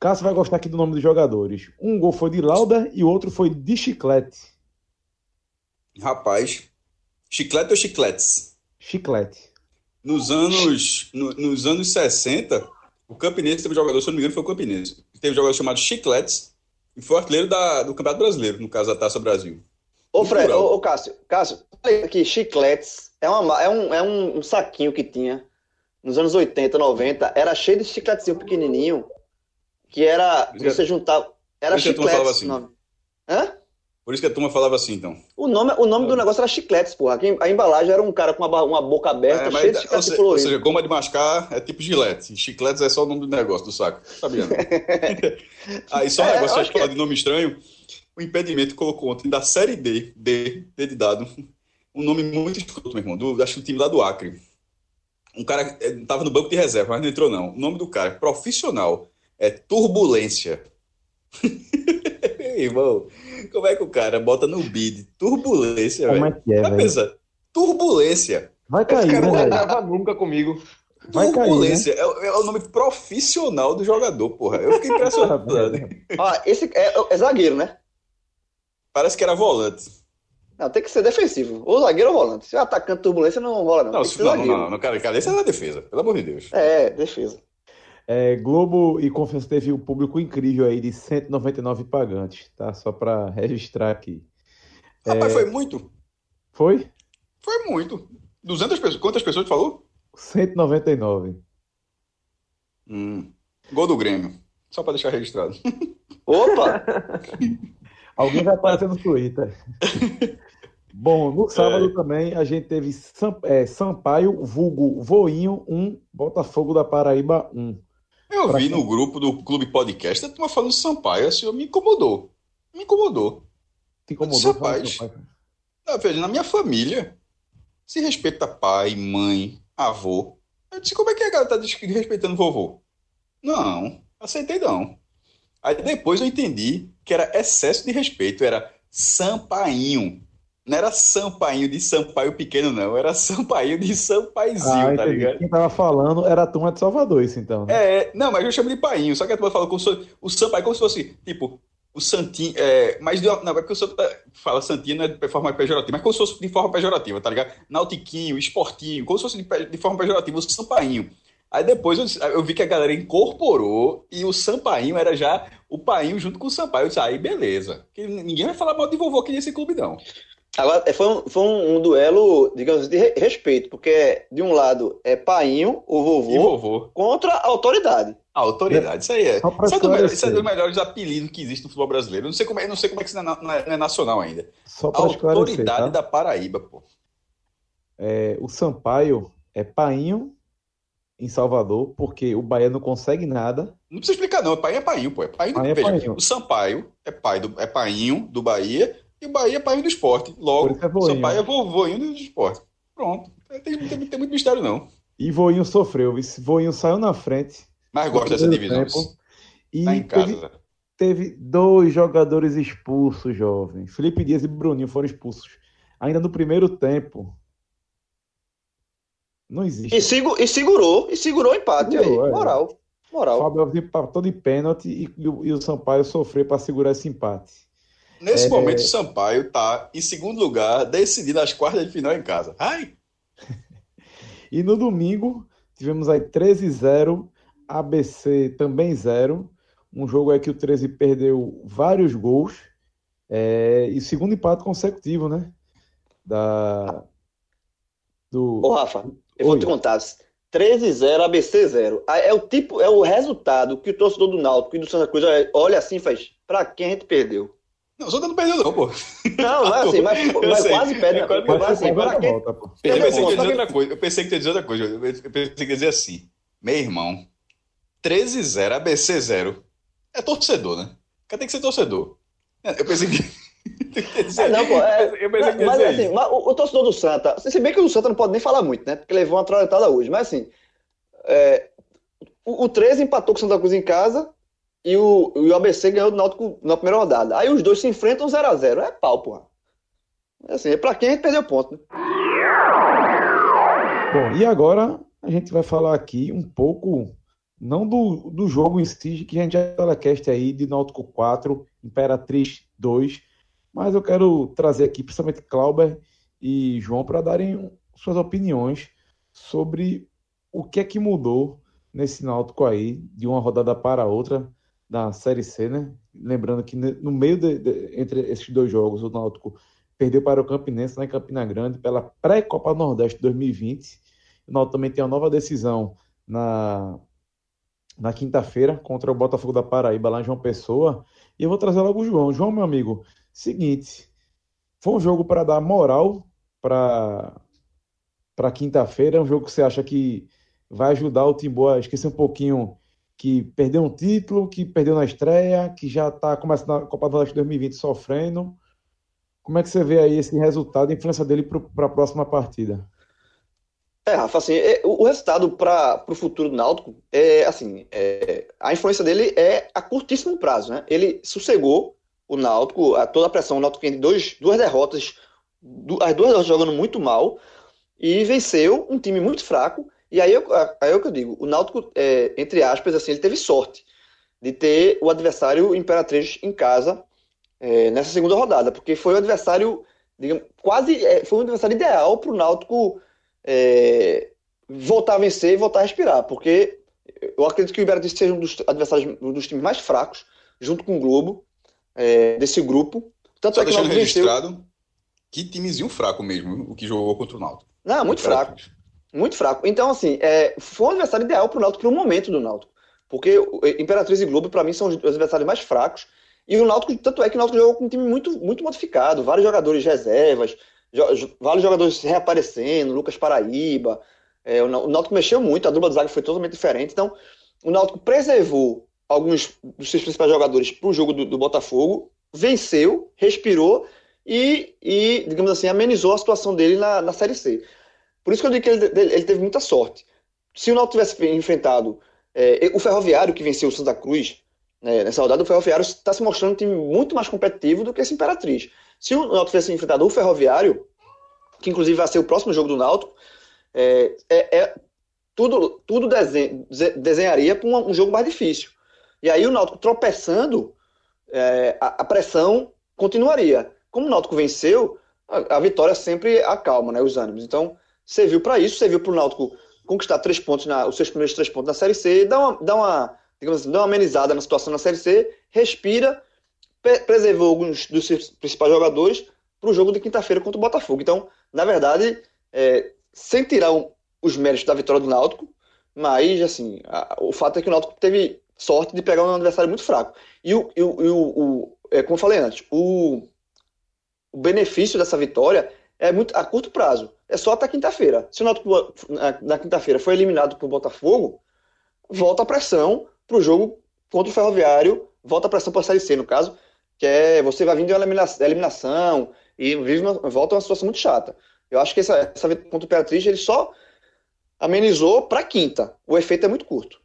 Cássio vai gostar aqui do nome dos jogadores. Um gol foi de Lauda e o outro foi de Chiclete. Rapaz, Chiclete ou Chicletes? Chiclete. Nos anos, no, nos anos 60, o Campinense teve um jogador, se não me engano, foi o Campinense. Teve um jogador chamado Chicletes e foi artilheiro da, do Campeonato Brasileiro, no caso da Taça Brasil. Ô, Fred, ô, ô, Cássio, Cássio, aqui, Chicletes é, uma, é, um, é um, um saquinho que tinha nos anos 80, 90, era cheio de chicletezinho pequenininho que era. Você juntava. Era chicletes. Falava assim. nome. Hã? Por isso que a turma falava assim, então. O nome, o nome do negócio era chicletes, porra. A embalagem era um cara com uma, uma boca aberta, é, cheio de chicletes ou, ou seja, goma de mascar é tipo gilete. Chicletes é só o nome do negócio, do saco. Sabia? Aí só um é, negócio, acho que falar de nome estranho. O impedimento colocou ontem da Série D, D, D de dado, um nome muito escroto, meu irmão, do, acho que o time lá do Acre. Um cara estava no banco de reserva, mas não entrou não. O nome do cara, profissional, é turbulência. Irmão, como é que o cara bota no bid turbulência, Como velho? é que é, velho? turbulência. Vai cair, cara né, não grava nunca comigo. Vai turbulência cair, né? é, é, o nome profissional do jogador, porra. Eu fiquei impressionado. ah, esse é, é, zagueiro, né? Parece que era volante. Não, tem que ser defensivo. Ou zagueiro ou volante. Se é atacante turbulência, não rola, não. Não, não, não, não, não, cara, cara, esse é na defesa, pelo amor de Deus. É, defesa. É, Globo e Confiança teve um público incrível aí de 199 pagantes, tá? Só para registrar aqui. Rapaz, é... foi muito? Foi? Foi muito. 200 pessoas. Quantas pessoas tu falou? 199. Hum. Gol do Grêmio. Só para deixar registrado. Opa! Alguém vai aparecer no Twitter. Bom, no sábado é. também a gente teve é, Sampaio, vulgo Voinho 1, Botafogo da Paraíba 1. Eu vi no grupo do Clube Podcast a turma falando Sampaio, assim, me incomodou. Me incomodou. Te incomodou? Rapaz, na, veja, na minha família, se respeita pai, mãe, avô. Eu disse, como é que a galera tá respeitando vovô? Não, aceitei não. Aí depois eu entendi que era excesso de respeito, era Sampainho. Não era Sampainho de Sampaio pequeno, não. Era Sampainho de Sampaizinho, ah, tá ligado? Quem tava falando era a turma de Salvador, isso então. Né? É, não, mas eu chamo de Painho. Só que a turma falou como se o Sampaio como se fosse, tipo, o Santinho. É, mas não, é porque o Santo fala Santinho não é de forma pejorativa, mas como se fosse de forma pejorativa, tá ligado? Nautiquinho, esportinho, como se fosse de, de forma pejorativa, o Sampainho. Aí depois eu, eu, vi que a galera incorporou e o Sampainho era já o painho junto com o Sampaio. Eu disse, aí beleza. Ninguém vai falar mal de vovô aqui nesse clube, não. Agora, é, foi, um, foi um, duelo, digamos, de respeito, porque de um lado é Painho, o vovô, vovô. contra a autoridade. A autoridade, isso aí é. Isso é, do, isso é dos melhores apelidos que existe no futebol brasileiro. não sei como é, não sei como é que isso não é, não é, é nacional ainda. Só a autoridade tá? da Paraíba, pô. É, o Sampaio é Painho em Salvador, porque o Bahia não consegue nada. Não precisa explicar, não. É Painho é Painho, pô. É Painho, Painho, veja, é Painho. O Sampaio é pai do, é Painho do Bahia e o Bahia é Painho do esporte. Logo, é o Sampaio é voinho do esporte. Pronto. Tem, tem, tem, muito mistério, não. E Voinho sofreu. Voinho saiu na frente. Mas gosta dessa divisão. E tá em casa, teve, teve dois jogadores expulsos, jovem. Felipe Dias e Bruninho foram expulsos. Ainda no primeiro tempo. Não existe. E, segu, e segurou, e segurou o empate segurou, aí. É. Moral. Moral. Fábio empatou de pênalti e, e, e o Sampaio sofreu para segurar esse empate. Nesse é... momento, o Sampaio está em segundo lugar, decidindo as quartas de final em casa. Ai! e no domingo, tivemos aí 13-0, ABC também 0. Um jogo aí que o 13 perdeu vários gols. É... e segundo empate consecutivo, né? Da. Do... Ô, Rafa, eu Oi. vou te contar. 13-0, ABC 0. É o tipo, é o resultado que o torcedor do Náutico e do Santa Cruz olha assim e faz. Pra quem a gente perdeu? Não, o Santa não perdeu, não, pô. Não, é assim, mas, mas quase perde. É, quase, mas, assim, pra volta, pô. Eu pensei que ia dizer outra coisa. Eu pensei que ia dizer outra coisa. Eu pensei que ia dizer assim. Meu irmão, 13-0, ABC 0. É torcedor, né? O cara tem que ser torcedor. Eu pensei que. É, não, pô, é, eu pensei que mas, assim, mas o, o, torcedor do Santa, se bem que o Santa não pode nem falar muito, né? Porque levou uma troletada hoje, mas assim, é, o, o 13 empatou com o Santa Cruz em casa e o, o ABC ganhou do Náutico na primeira rodada. Aí os dois se enfrentam 0x0. É pau, porra. É assim, é pra quem a gente perdeu ponto, né? Bom, e agora a gente vai falar aqui um pouco, não do, do jogo em si, que a gente já telecast aí de Náutico 4, Imperatriz 2, mas eu quero trazer aqui, principalmente Clauber e João, para darem suas opiniões sobre o que é que mudou nesse Náutico aí, de uma rodada para outra da Série C, né? Lembrando que no meio de, de, entre esses dois jogos, o Náutico perdeu para o Campinense lá em Campina Grande pela pré-Copa Nordeste 2020. O Náutico também tem uma nova decisão na, na quinta-feira contra o Botafogo da Paraíba, lá em João Pessoa. E eu vou trazer logo o João. João, meu amigo, Seguinte, foi um jogo para dar moral para para quinta-feira, é um jogo que você acha que vai ajudar o Timbu a esquecer um pouquinho que perdeu um título, que perdeu na estreia, que já está começando a Copa do Leste 2020 sofrendo. Como é que você vê aí esse resultado, a influência dele para a próxima partida? É, Rafa, assim, é, o resultado para o futuro do Náutico é assim, é, a influência dele é a curtíssimo prazo, né? Ele sossegou o Náutico, a toda a pressão, o Náutico tem dois, duas derrotas, as duas jogando muito mal, e venceu um time muito fraco, e aí, eu, aí é o que eu digo, o Náutico, é, entre aspas, assim, ele teve sorte de ter o adversário Imperatriz em casa é, nessa segunda rodada, porque foi o adversário, digamos, quase, é, foi um adversário ideal para o Náutico é, voltar a vencer e voltar a respirar, porque eu acredito que o Imperatriz seja um dos adversários, um dos times mais fracos, junto com o Globo, é, desse grupo. Tanto Só é que deixando registrado venceu... que timezinho fraco mesmo, o que jogou contra o Náutico. Não, muito, muito fraco. Muito fraco. Então, assim, é, foi um adversário ideal para o Náutico para o momento do Náutico. Porque Imperatriz e Globo, para mim, são os adversários mais fracos. E o Náutico, tanto é que o Náutico jogou com um time muito, muito modificado, vários jogadores reservas, jo vários jogadores reaparecendo, Lucas Paraíba. É, o Náutico mexeu muito, a dupla de zaga foi totalmente diferente. Então, o Náutico preservou alguns dos seus principais jogadores para o jogo do, do, Botafogo, venceu, respirou e, e, digamos assim, amenizou a situação dele na, na Série C. Por isso que eu digo que ele, ele teve muita sorte. Se o Náutico tivesse enfrentado é, o Ferroviário, que venceu o Santa Cruz né, nessa rodada, o Ferroviário está se mostrando um time muito mais competitivo do que esse Imperatriz. Se o Náutico tivesse enfrentado o Ferroviário, que inclusive vai ser o próximo jogo do Náutico, é, é, é tudo, tudo desenha, desenharia para um, um, jogo mais difícil. E aí o Náutico tropeçando, é, a, a, pressão continuaria. Como o Náutico venceu, a, a, vitória sempre acalma né, os ânimos. Então, serviu para isso, serviu para o Náutico conquistar três pontos, na, os seus primeiros três pontos na Série C, dá uma, dá uma, digamos assim, dá uma amenizada na situação na Série C, respira, preservou alguns dos seus principais jogadores para o jogo de quinta-feira contra o Botafogo. Então, na verdade, é, sem tirar um, os méritos da vitória do Náutico, mas assim, a, o fato é que o Náutico teve sorte de pegar um adversário muito fraco. E o, e o, e o, o é, como eu falei antes, o, o benefício dessa vitória é muito a curto prazo. É só até quinta-feira. Se o Náutico na, quinta-feira foi eliminado por Botafogo, volta a pressão para o jogo contra o Ferroviário, volta a pressão para a Série C, no caso, que é você vai vir de uma eliminação e vive uma, volta a uma situação muito chata. Eu acho que essa, essa vitória contra o Imperatriz, ele só amenizou para quinta. O efeito é muito curto.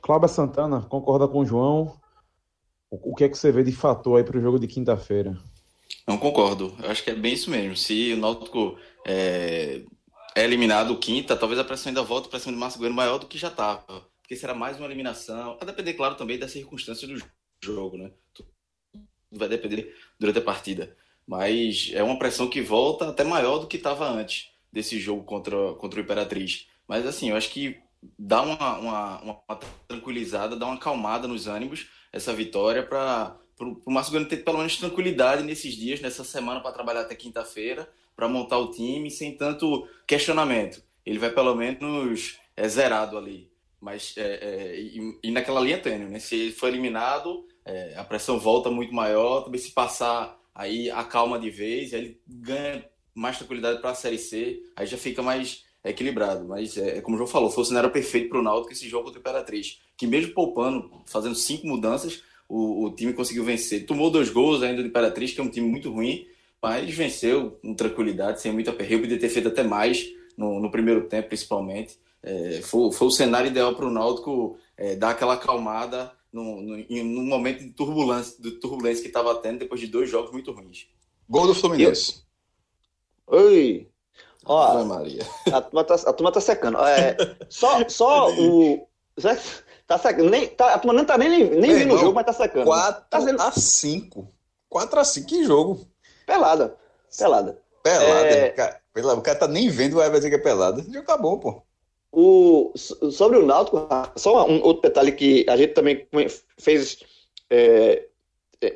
Cláudia Santana, concorda com o João? O, o que é que você vê de fator aí para o jogo de quinta-feira? Não concordo. Eu acho que é bem isso mesmo. Se o Náutico é, é eliminado quinta, talvez a pressão ainda volte para cima do Márcio Goiano maior do que já estava. Porque será mais uma eliminação. Vai depender, claro, também das circunstâncias do jogo, né? Vai depender durante a partida. Mas é uma pressão que volta até maior do que estava antes desse jogo contra, contra o Imperatriz. Mas assim, eu acho que dá uma, uma, uma tranquilizada, dá uma acalmada nos ânimos essa vitória para o Márcio Goiano ter pelo menos tranquilidade nesses dias, nessa semana para trabalhar até quinta-feira, para montar o time sem tanto questionamento. Ele vai pelo menos é, zerado ali. Mas é, é, e, e, naquela linha tênue, né? Se ele for eliminado, é, a pressão volta muito maior, também se passar aí acalma de vez, aí ele ganha mais tranquilidade para a Série C, aí já fica mais equilibrado. Mas é, é como o João falou, foi o cenário perfeito para o Náutico esse jogo contra o Imperatriz, que mesmo poupando, fazendo cinco mudanças, o, o, time conseguiu vencer. Tomou dois gols ainda do Imperatriz, que é um time muito ruim, mas venceu com tranquilidade, sem muita aperreio, podia ter feito até mais no, no primeiro tempo, principalmente. É, foi, foi o cenário ideal para o Náutico é, dar aquela acalmada no, no, no momento de turbulência, de turbulência que estava tendo depois de dois jogos muito ruins. Gol do Fluminense. Oi! Ó, Maria. A turma tá, a turma tá secando. É, só só o. Tá secando. Nem, tá, a turma não tá nem, nem vindo o jogo, mas tá secando. 4 tá sendo... a 5. 4 a 5, que jogo. Pelada. Pelada. Pelada. É... Cara, o cara tá nem vendo, vai dizer que é pelada. Já acabou, pô. O, sobre o Náutico, só um outro detalhe que a gente também fez, é,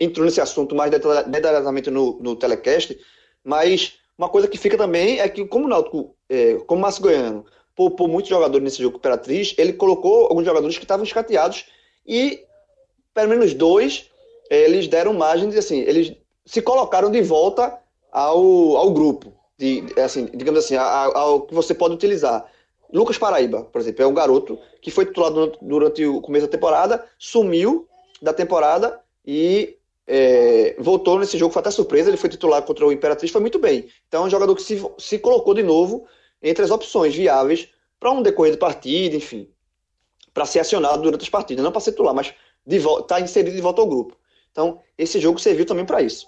entrou nesse assunto mais detalhadamente no, no telecast, mas uma coisa que fica também é que, como o Náutico, é, como o Márcio Goiano, poupou muitos jogadores nesse jogo Imperatriz, ele colocou alguns jogadores que estavam escateados e, pelo menos dois, eles deram margem de, assim, eles se colocaram de volta ao, ao grupo, de, assim, digamos assim, ao, ao que você pode utilizar. Lucas Paraíba, por exemplo, é um garoto que foi titulado durante o começo da temporada, sumiu da temporada e é, voltou nesse jogo, foi até surpresa, ele foi titular contra o Imperatriz, foi muito bem. Então é um jogador que se, se colocou de novo entre as opções viáveis para um decorrer de partida, enfim, para ser acionado durante as partidas, não para ser titular, mas estar tá inserido de volta ao grupo. Então, esse jogo serviu também para isso.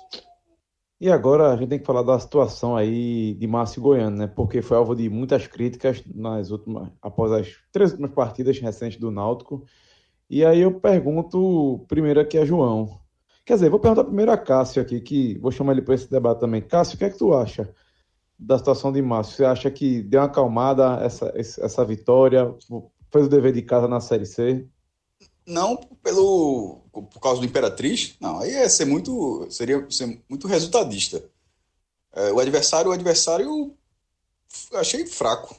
E agora a gente tem que falar da situação aí de Márcio Goiano, né? Porque foi alvo de muitas críticas nas últimas, após as três últimas partidas recentes do Náutico. E aí eu pergunto primeiro aqui a João. Quer dizer, vou perguntar primeiro a Cássio aqui, que vou chamar ele para esse debate também. Cássio, o que é que tu acha da situação de Márcio? Você acha que deu uma acalmada essa, essa vitória? Fez o dever de casa na Série C? Não pelo por causa do Imperatriz, não, aí é ser muito seria ser muito resultadista. É, o adversário, o adversário achei fraco.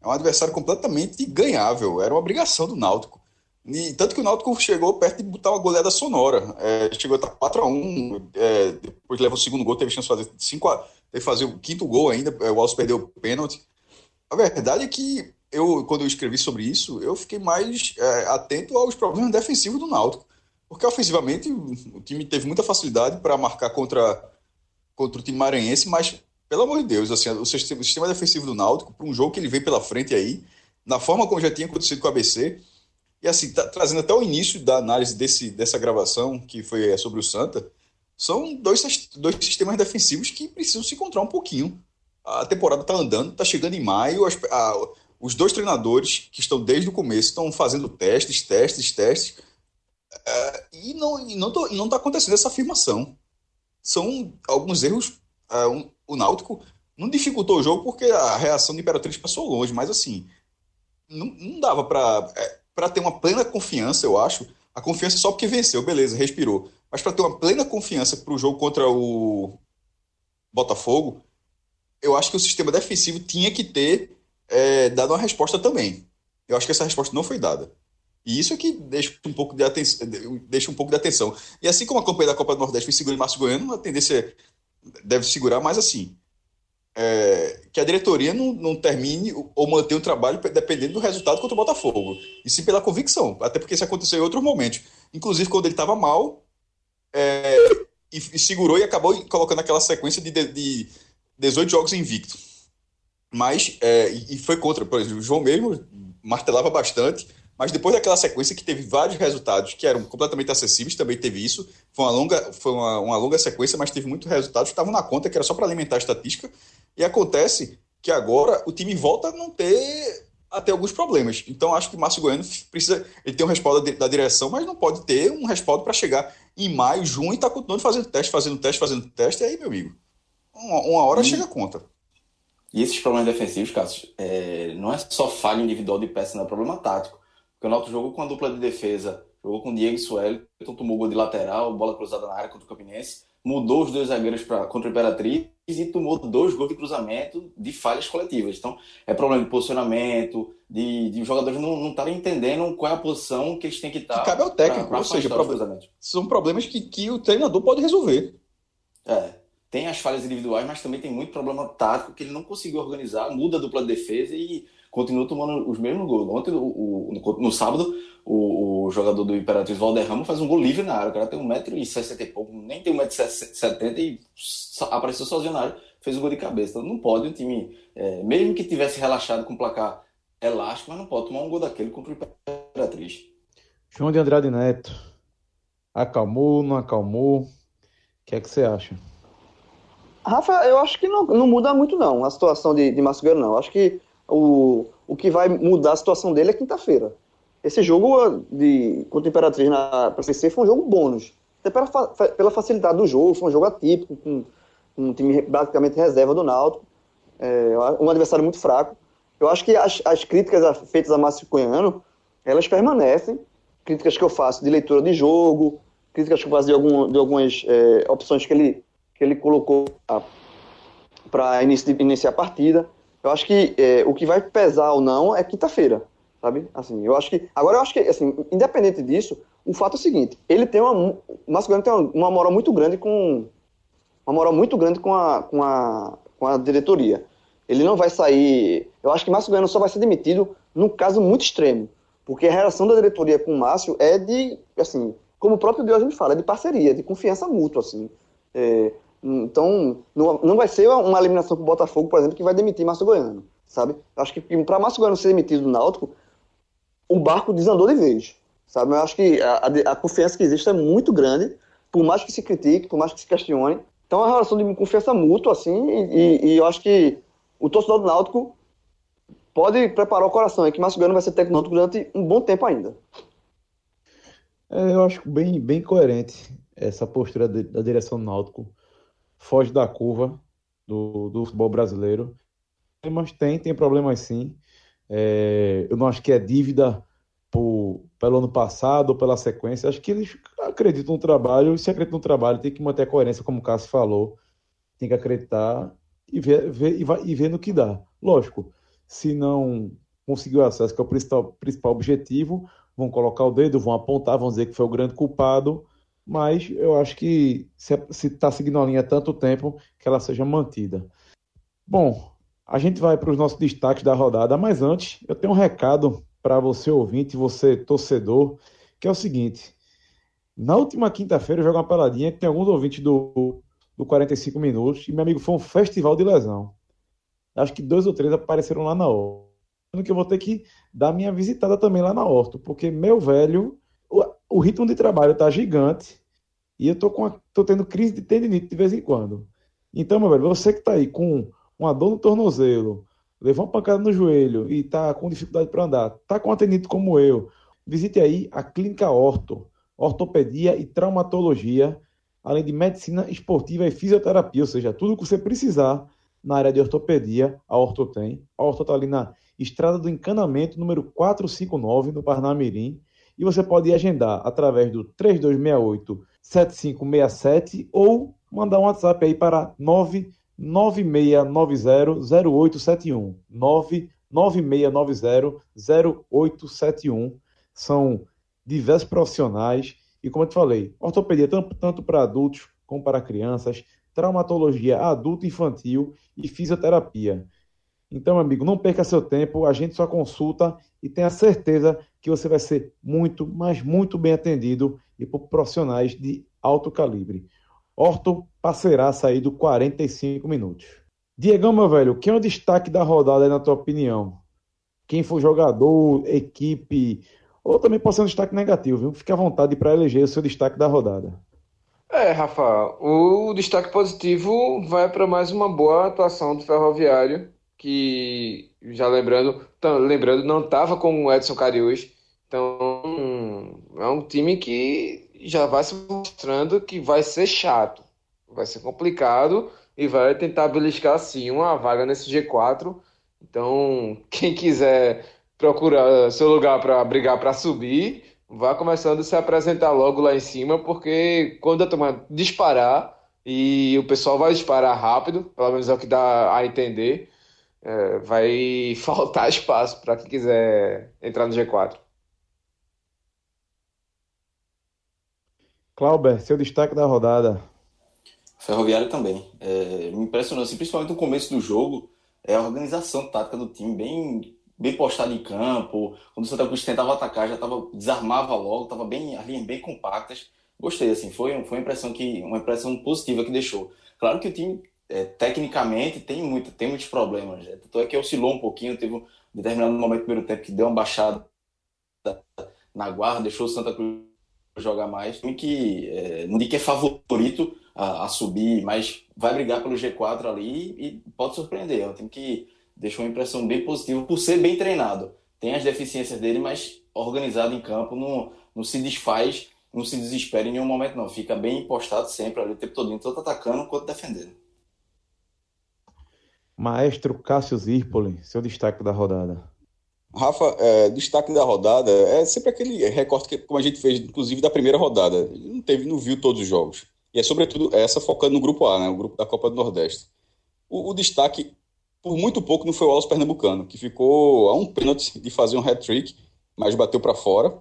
É um adversário completamente ganhável, era uma obrigação do Náutico. E, tanto que o Náutico chegou perto de botar uma goleada sonora. É, chegou a estar 4x1, é, depois levou o segundo gol, teve chance de fazer 5 a, teve que fazer o quinto gol ainda, é, o Alves perdeu o pênalti. A verdade é que eu, quando eu escrevi sobre isso, eu fiquei mais é, atento aos problemas defensivos do Náutico. Porque ofensivamente o time teve muita facilidade para marcar contra, contra o time maranhense, mas, pelo amor de Deus, assim, o sistema, defensivo do Náutico, para um jogo que ele vem pela frente aí, na forma como já tinha acontecido com o ABC, E assim, tá, trazendo até o início da análise desse, dessa gravação, que foi sobre o Santa, são dois, dois sistemas defensivos que precisam se encontrar um pouquinho. A temporada está andando, está chegando em maio, as, a, os dois treinadores que estão desde o começo estão fazendo testes, testes, testes, uh, e não está não não tá acontecendo essa afirmação. São alguns erros. Uh, um, o Náutico não dificultou o jogo porque a reação do Imperatriz passou longe, mas assim, não, não dava para é, ter uma plena confiança, eu acho. A confiança só porque venceu, beleza, respirou. Mas para ter uma plena confiança para o jogo contra o Botafogo, eu acho que o sistema defensivo tinha que ter é, dado uma resposta também. Eu acho que essa resposta não foi dada. E isso é que deixa um pouco de atenção, deixa um pouco de atenção. E assim como a campanha da Copa do Nordeste foi segura em Márcio Goiano, a tendência deve segurar, mas assim, é, que a diretoria não, não termine ou mantenha o trabalho dependendo do resultado contra o Botafogo. E sim pela convicção, até porque isso aconteceu em outros momentos. Inclusive quando ele estava mal, é, e, e, segurou e acabou colocando aquela sequência de, de, de 18 jogos invicto. Mas, é, e foi contra, por exemplo, o João mesmo martelava bastante, mas depois daquela sequência que teve vários resultados que eram completamente acessíveis, também teve isso. Foi uma longa, foi uma, uma longa sequência, mas teve muitos resultados que estavam na conta, que era só para alimentar a estatística. E acontece que agora o time volta a não ter até alguns problemas. Então acho que o Márcio Goiano precisa, ele tem um respaldo da direção, mas não pode ter um respaldo para chegar em maio, junho e tá continuando fazendo teste, fazendo teste, fazendo teste, e aí, meu amigo, uma, uma hora e... chega a conta. E esses problemas defensivos, Cássio, é, não é só falha individual de peça, não é problema tático. Porque o Náutico jogou com a dupla de defesa, jogou com o Diego e Sueli, então tomou gol de lateral, bola cruzada na área contra o Campinense, mudou os dois zagueiros pra, contra o Imperatriz e tomou dois gols de cruzamento de falhas coletivas. Então, é problema de posicionamento, de, de jogadores não estarem entendendo qual é a posição que eles têm que estar. Que cabe ao técnico, pra, pra ou seja, são problemas que, que o treinador pode resolver. É, tem as falhas individuais, mas também tem muito problema tático que ele não conseguiu organizar, muda a dupla de defesa e continua tomando os mesmos gols. Ontem, o, o, no, no, sábado, o, o, jogador do Imperatriz Valderrama faz um gol livre na área. O cara tem 1,60m e pouco, nem tem 1,70m e apareceu sozinho na área, fez um gol de cabeça. Então não pode um time, é, mesmo que tivesse relaxado com o placar elástico, mas não pode tomar um gol daquele contra o Imperatriz. João de Andrade Neto, acalmou, não acalmou? O que é que você acha? Rafa, eu acho que não, não muda muito não a situação de, de Márcio Guerreiro, não. Eu acho que o, o que vai mudar a situação dele é quinta-feira. Esse jogo de, contra o Imperatriz na PCC foi um jogo bônus. Até pela, pela facilidade do jogo, foi um jogo atípico, com, com um time basicamente reserva do Náutico, é, um adversário muito fraco. Eu acho que as, as críticas feitas a Márcio Cunhano, elas permanecem. Críticas que eu faço de leitura de jogo, críticas que eu faço de, algum, de algumas é, opções que ele, que ele colocou para iniciar a partida. Eu acho que é, o que vai pesar ou não é quinta-feira, sabe? Assim, eu acho que agora eu acho que assim, independente disso, o fato é o seguinte: ele tem uma, o Márcio tem uma, uma moral muito grande com uma moral muito grande com a, com a, com a diretoria. Ele não vai sair. Eu acho que Márcio Goiano só vai ser demitido num caso muito extremo, porque a relação da diretoria com o Márcio é de, assim, como o próprio Deus me fala, é de parceria, de confiança mútua, assim. É, então, não, vai ser uma eliminação para o Botafogo, por exemplo, que vai demitir Márcio Goiano, sabe? Eu acho que para Márcio Goiano ser demitido do Náutico, o barco desandou de vez, sabe? Eu acho que a, a, confiança que existe é muito grande, por mais que se critique, por mais que se questione. Então, é uma relação de confiança mútua, assim, e, e eu acho que o torcedor do Náutico pode preparar o coração, é que Márcio Goiano vai ser técnico durante um bom tempo ainda. É, eu acho bem, bem coerente essa postura da direção do Náutico foge da curva do, do futebol brasileiro. Mas tem, tem problemas sim. É, eu não acho que é dívida por, pelo ano passado ou pela sequência. Acho que eles acreditam no trabalho, e se acreditam no trabalho, tem que manter a coerência, como o Cássio falou. Tem que acreditar e ver, ver, e, vai, e ver no que dá. Lógico, se não conseguiu acesso, que é o principal, principal objetivo, vão colocar o dedo, vão apontar, vão dizer que foi o grande culpado mas eu acho que se está seguindo a linha há tanto tempo, que ela seja mantida. Bom, a gente vai para os nossos destaques da rodada, mas antes eu tenho um recado para você ouvinte, você torcedor, que é o seguinte. Na última quinta-feira eu joguei uma peladinha que tem alguns ouvintes do, do 45 Minutos e meu amigo foi um festival de lesão. Acho que dois ou três apareceram lá na hora. que eu vou ter que dar minha visitada também lá na Horto, porque meu velho, o, o ritmo de trabalho tá gigante e eu tô, com a, tô tendo crise de tendinite de vez em quando. Então, meu velho, você que tá aí com uma dor no tornozelo, levou uma pancada no joelho e tá com dificuldade para andar, tá com uma tendinite como eu, visite aí a Clínica Orto, ortopedia e traumatologia, além de medicina esportiva e fisioterapia, ou seja, tudo que você precisar na área de ortopedia, a Orto tem. A Orto está ali na Estrada do Encanamento, número 459, no Parnamirim. E você pode agendar através do 3268-7567 ou mandar um WhatsApp aí para 99690-0871. 99690-0871. São diversos profissionais e, como eu te falei, ortopedia tanto, tanto para adultos como para crianças, traumatologia adulto infantil e fisioterapia. Então, amigo, não perca seu tempo, a gente só consulta e tenha certeza que você vai ser muito, mas muito bem atendido e por profissionais de alto calibre. Orto parceiraça aí do 45 minutos. Diegão, meu velho, quem é o destaque da rodada aí, na tua opinião? Quem foi jogador, equipe, ou também pode ser um destaque negativo, viu? Fique à vontade para eleger o seu destaque da rodada. É, Rafa, o destaque positivo vai para mais uma boa atuação do Ferroviário, que, já lembrando, lembrando não estava com o Edson Cariús, então é um time que já vai se mostrando que vai ser chato, vai ser complicado e vai tentar beliscar sim uma vaga nesse G4. Então, quem quiser procurar seu lugar para brigar para subir, vá começando a se apresentar logo lá em cima, porque quando a turma disparar, e o pessoal vai disparar rápido, pelo menos é o que dá a entender, é, vai faltar espaço para quem quiser entrar no G4. Clauber, seu destaque da rodada. Ferroviário também. É, me impressionou, assim, principalmente no começo do jogo, é a organização tática do time bem bem postado em campo. Quando o Santa Cruz tentava atacar, já tava, desarmava logo, tava bem, as linhas bem compactas. Gostei, assim, foi, foi uma impressão que uma impressão positiva que deixou. Claro que o time é, tecnicamente tem muito, tem muitos problemas. Né? Tanto é que oscilou um pouquinho, teve um determinado momento do primeiro tempo que deu uma baixada na guarda, deixou o Santa Cruz jogar mais. Time que é, não que é favorito a, a, subir, mas vai brigar pelo G4 ali e pode surpreender. É um time que deixou uma impressão bem positiva por ser bem treinado. Tem as deficiências dele, mas organizado em campo, não, não se desfaz, não se desespera em nenhum momento, não. Fica bem postado sempre ali o tempo todo, tanto atacando quanto defendendo. Maestro Cássio Zirpoli, seu destaque da rodada. Rafa, é, destaque da rodada é sempre aquele recorte que, como a gente fez, inclusive, da primeira rodada. Não teve, não viu todos os jogos. E é sobretudo essa focando no grupo A, né, o grupo da Copa do Nordeste. O, o destaque por muito pouco não foi o Wallace Pernambucano, que ficou a um pênalti de fazer um hat-trick, mas bateu para fora.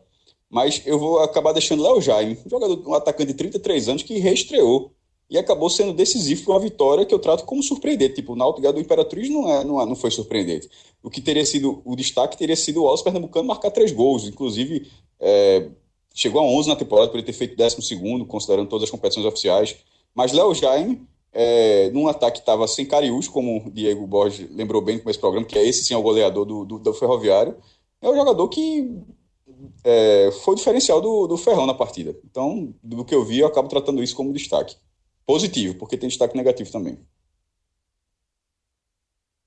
Mas eu vou acabar deixando Léo Jaime, jogador, um atacante de 33 anos que reestreou e acabou sendo decisivo para uma vitória que eu trato como surpreendente. Tipo, o Náutico do Imperatriz não, é, não, é, não foi surpreendente. O que teria sido o destaque teria sido o Wallace Pernambucano marcar três gols, inclusive é, chegou a 11 na temporada por ele ter feito 12 segundo, considerando todas as competições oficiais. Mas Léo Jaime é, num ataque que estava sem Cariús, como o Diego Borges lembrou bem com esse programa, que é esse sim é o goleador do, do, do Ferroviário, é o jogador que é, foi diferencial do, do Ferrão na partida. Então, do que eu vi, eu acabo tratando isso como destaque. Positivo, porque tem destaque negativo também.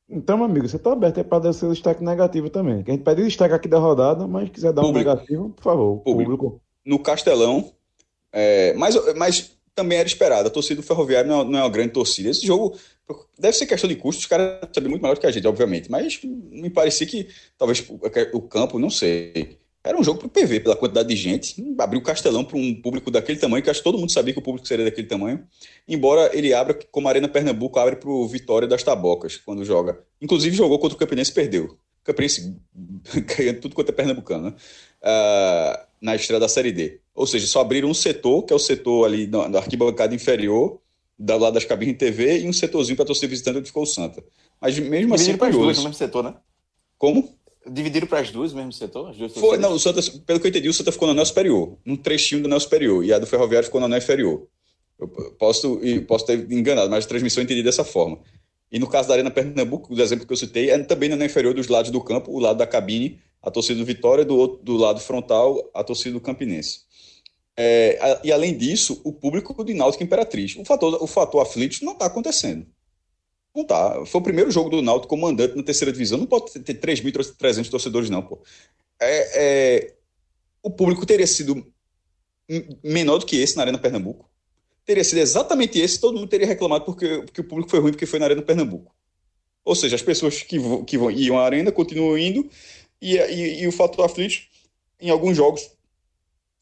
Então, meu amigo, você está aberto para dar seu destaque negativo também. A gente pede destaque aqui da rodada, mas quiser dar público. um negativo, por favor. Público. público. No Castelão, é, mas, mas também era esperado. A torcida do Ferroviário não, é não é uma grande torcida. Esse jogo deve ser questão de custo, os caras sabem muito melhor do que a gente, obviamente. Mas me parecia que talvez o campo, não sei. Era um jogo para o PV, pela quantidade de gente. Abriu o Castelão para um público daquele tamanho, que acho que todo mundo sabia que o público seria daquele tamanho. Embora ele abra, como a Arena Pernambuco abre para o Vitória das Tabocas, quando joga. Inclusive jogou contra o Campinense e perdeu. O Campinense ganhando tudo quanto é pernambucano, né? Uh, na estreia da Série D. Ou seja, só abriram um setor, que é o setor ali na, na arquibancada inferior, do lado das cabines de TV, e um setorzinho para torcer visitante onde ficou o Santa. Mas mesmo assim. Para as duas no mesmo setor, né? Como? Dividiram para as duas no mesmo setor? As duas Foi, não, o Santa, pelo que eu entendi, o Santa ficou no anel superior, num trechinho do anel superior, e a do Ferroviário ficou no anel inferior. Eu posso, posso ter enganado, mas a transmissão eu entendi dessa forma. E no caso da Arena Pernambuco, do exemplo que eu citei, é também não é inferior dos lados do campo, o lado da cabine, a torcida do Vitória, do, outro, do lado frontal, a torcida do Campinense. É, e além disso, o público de Náutico Imperatriz. O fator, o fator aflito não está acontecendo. Não tá. Foi o primeiro jogo do Náutico comandante na terceira divisão. Não pode ter 3.300 torcedores, não, pô. É, é, o público teria sido menor do que esse na Arena Pernambuco. Teria sido exatamente esse, todo mundo teria reclamado porque, porque o público foi ruim porque foi na Arena Pernambuco. Ou seja, as pessoas que, que vão, iam à Arena continuam indo e, e, e o fator aflito, em alguns jogos,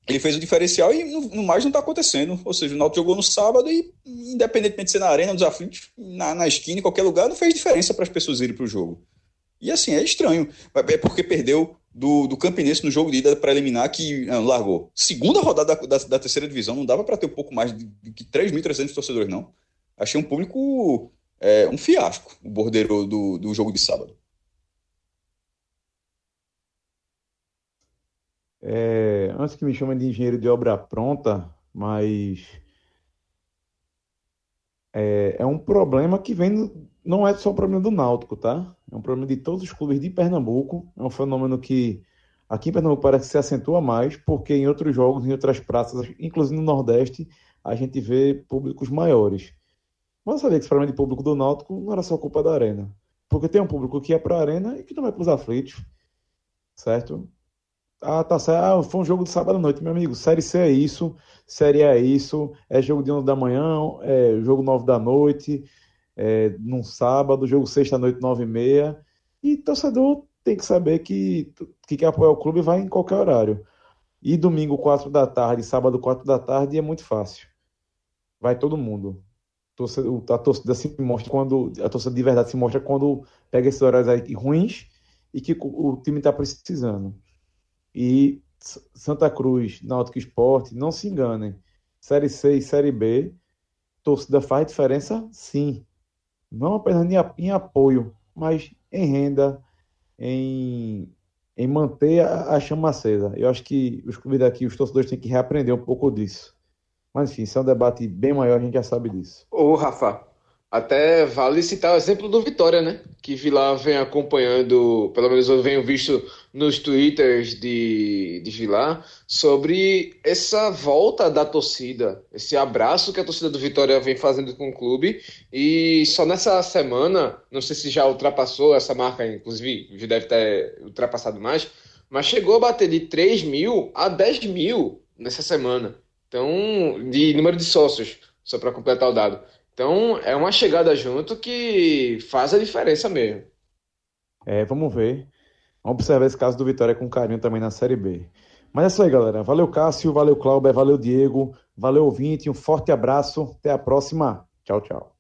ele fez o diferencial e no, no mais não está acontecendo. Ou seja, o Náutico jogou no sábado e, independentemente de ser na arena, nos aflitos, na, na esquina, em qualquer lugar, não fez diferença para as pessoas irem para o jogo. E assim, é estranho. É porque perdeu do, do Campinense no jogo de ida para eliminar, que não, ah, largou. Segunda rodada da, da, da, terceira divisão, não dava para ter um pouco mais de, de 3.300 torcedores, não. Achei um público, é, um fiasco, o bordeiro do, do jogo de sábado. É, antes que me chamem de engenheiro de obra pronta, mas é, é um problema que vem, não é só um problema do Náutico, tá? É um problema de todos os clubes de Pernambuco. É um fenômeno que aqui em Pernambuco parece que se acentua mais, porque em outros jogos, em outras praças, inclusive no Nordeste, a gente vê públicos maiores. Mas eu sabia que esse problema de público do Náutico não era só culpa da Arena. Porque tem um público que é para a Arena e que não vai para os aflitos, certo? Ah, tá certo. Ah, foi um jogo de sábado à noite, meu amigo. Série C é isso, Série A é isso, é jogo de 11 da manhã, é jogo 9 da noite, é num sábado, jogo sexta-noite, 9 e meia. E torcedor tem que saber que, que quer apoiar o clube vai em qualquer horário. E domingo, 4 da tarde, sábado, 4 da tarde, é muito fácil. Vai todo mundo. A torcida se mostra quando. A torcida de verdade se mostra quando pega esses horários aí ruins e que o time está precisando. E Santa Cruz, Náutico Esporte, não se enganem. Série C e Série B, torcida faz diferença sim. Não apenas em apoio, mas em renda, em, em manter a, a chama acesa. Eu acho que os clubes daqui, os torcedores têm que reaprender um pouco disso. Mas enfim, isso é um debate bem maior, a gente já sabe disso. Ô, Rafa, até vale citar o exemplo do Vitória, né? Que Vilar vem acompanhando, pelo menos eu venho visto nos twitters de, de Vilar, sobre essa volta da torcida, esse abraço que a torcida do Vitória vem fazendo com o clube. E só nessa semana, não sei se já ultrapassou essa marca, inclusive já deve ter ultrapassado mais, mas chegou a bater de 3 mil a 10 mil nessa semana. Então, de número de sócios, só para completar o dado. Então, é uma chegada junto que faz a diferença mesmo. É, vamos ver. Vamos observar esse caso do Vitória com carinho também na Série B. Mas é isso aí, galera. Valeu, Cássio, valeu, Cláudio, valeu, Diego, valeu, ouvinte. Um forte abraço. Até a próxima. Tchau, tchau.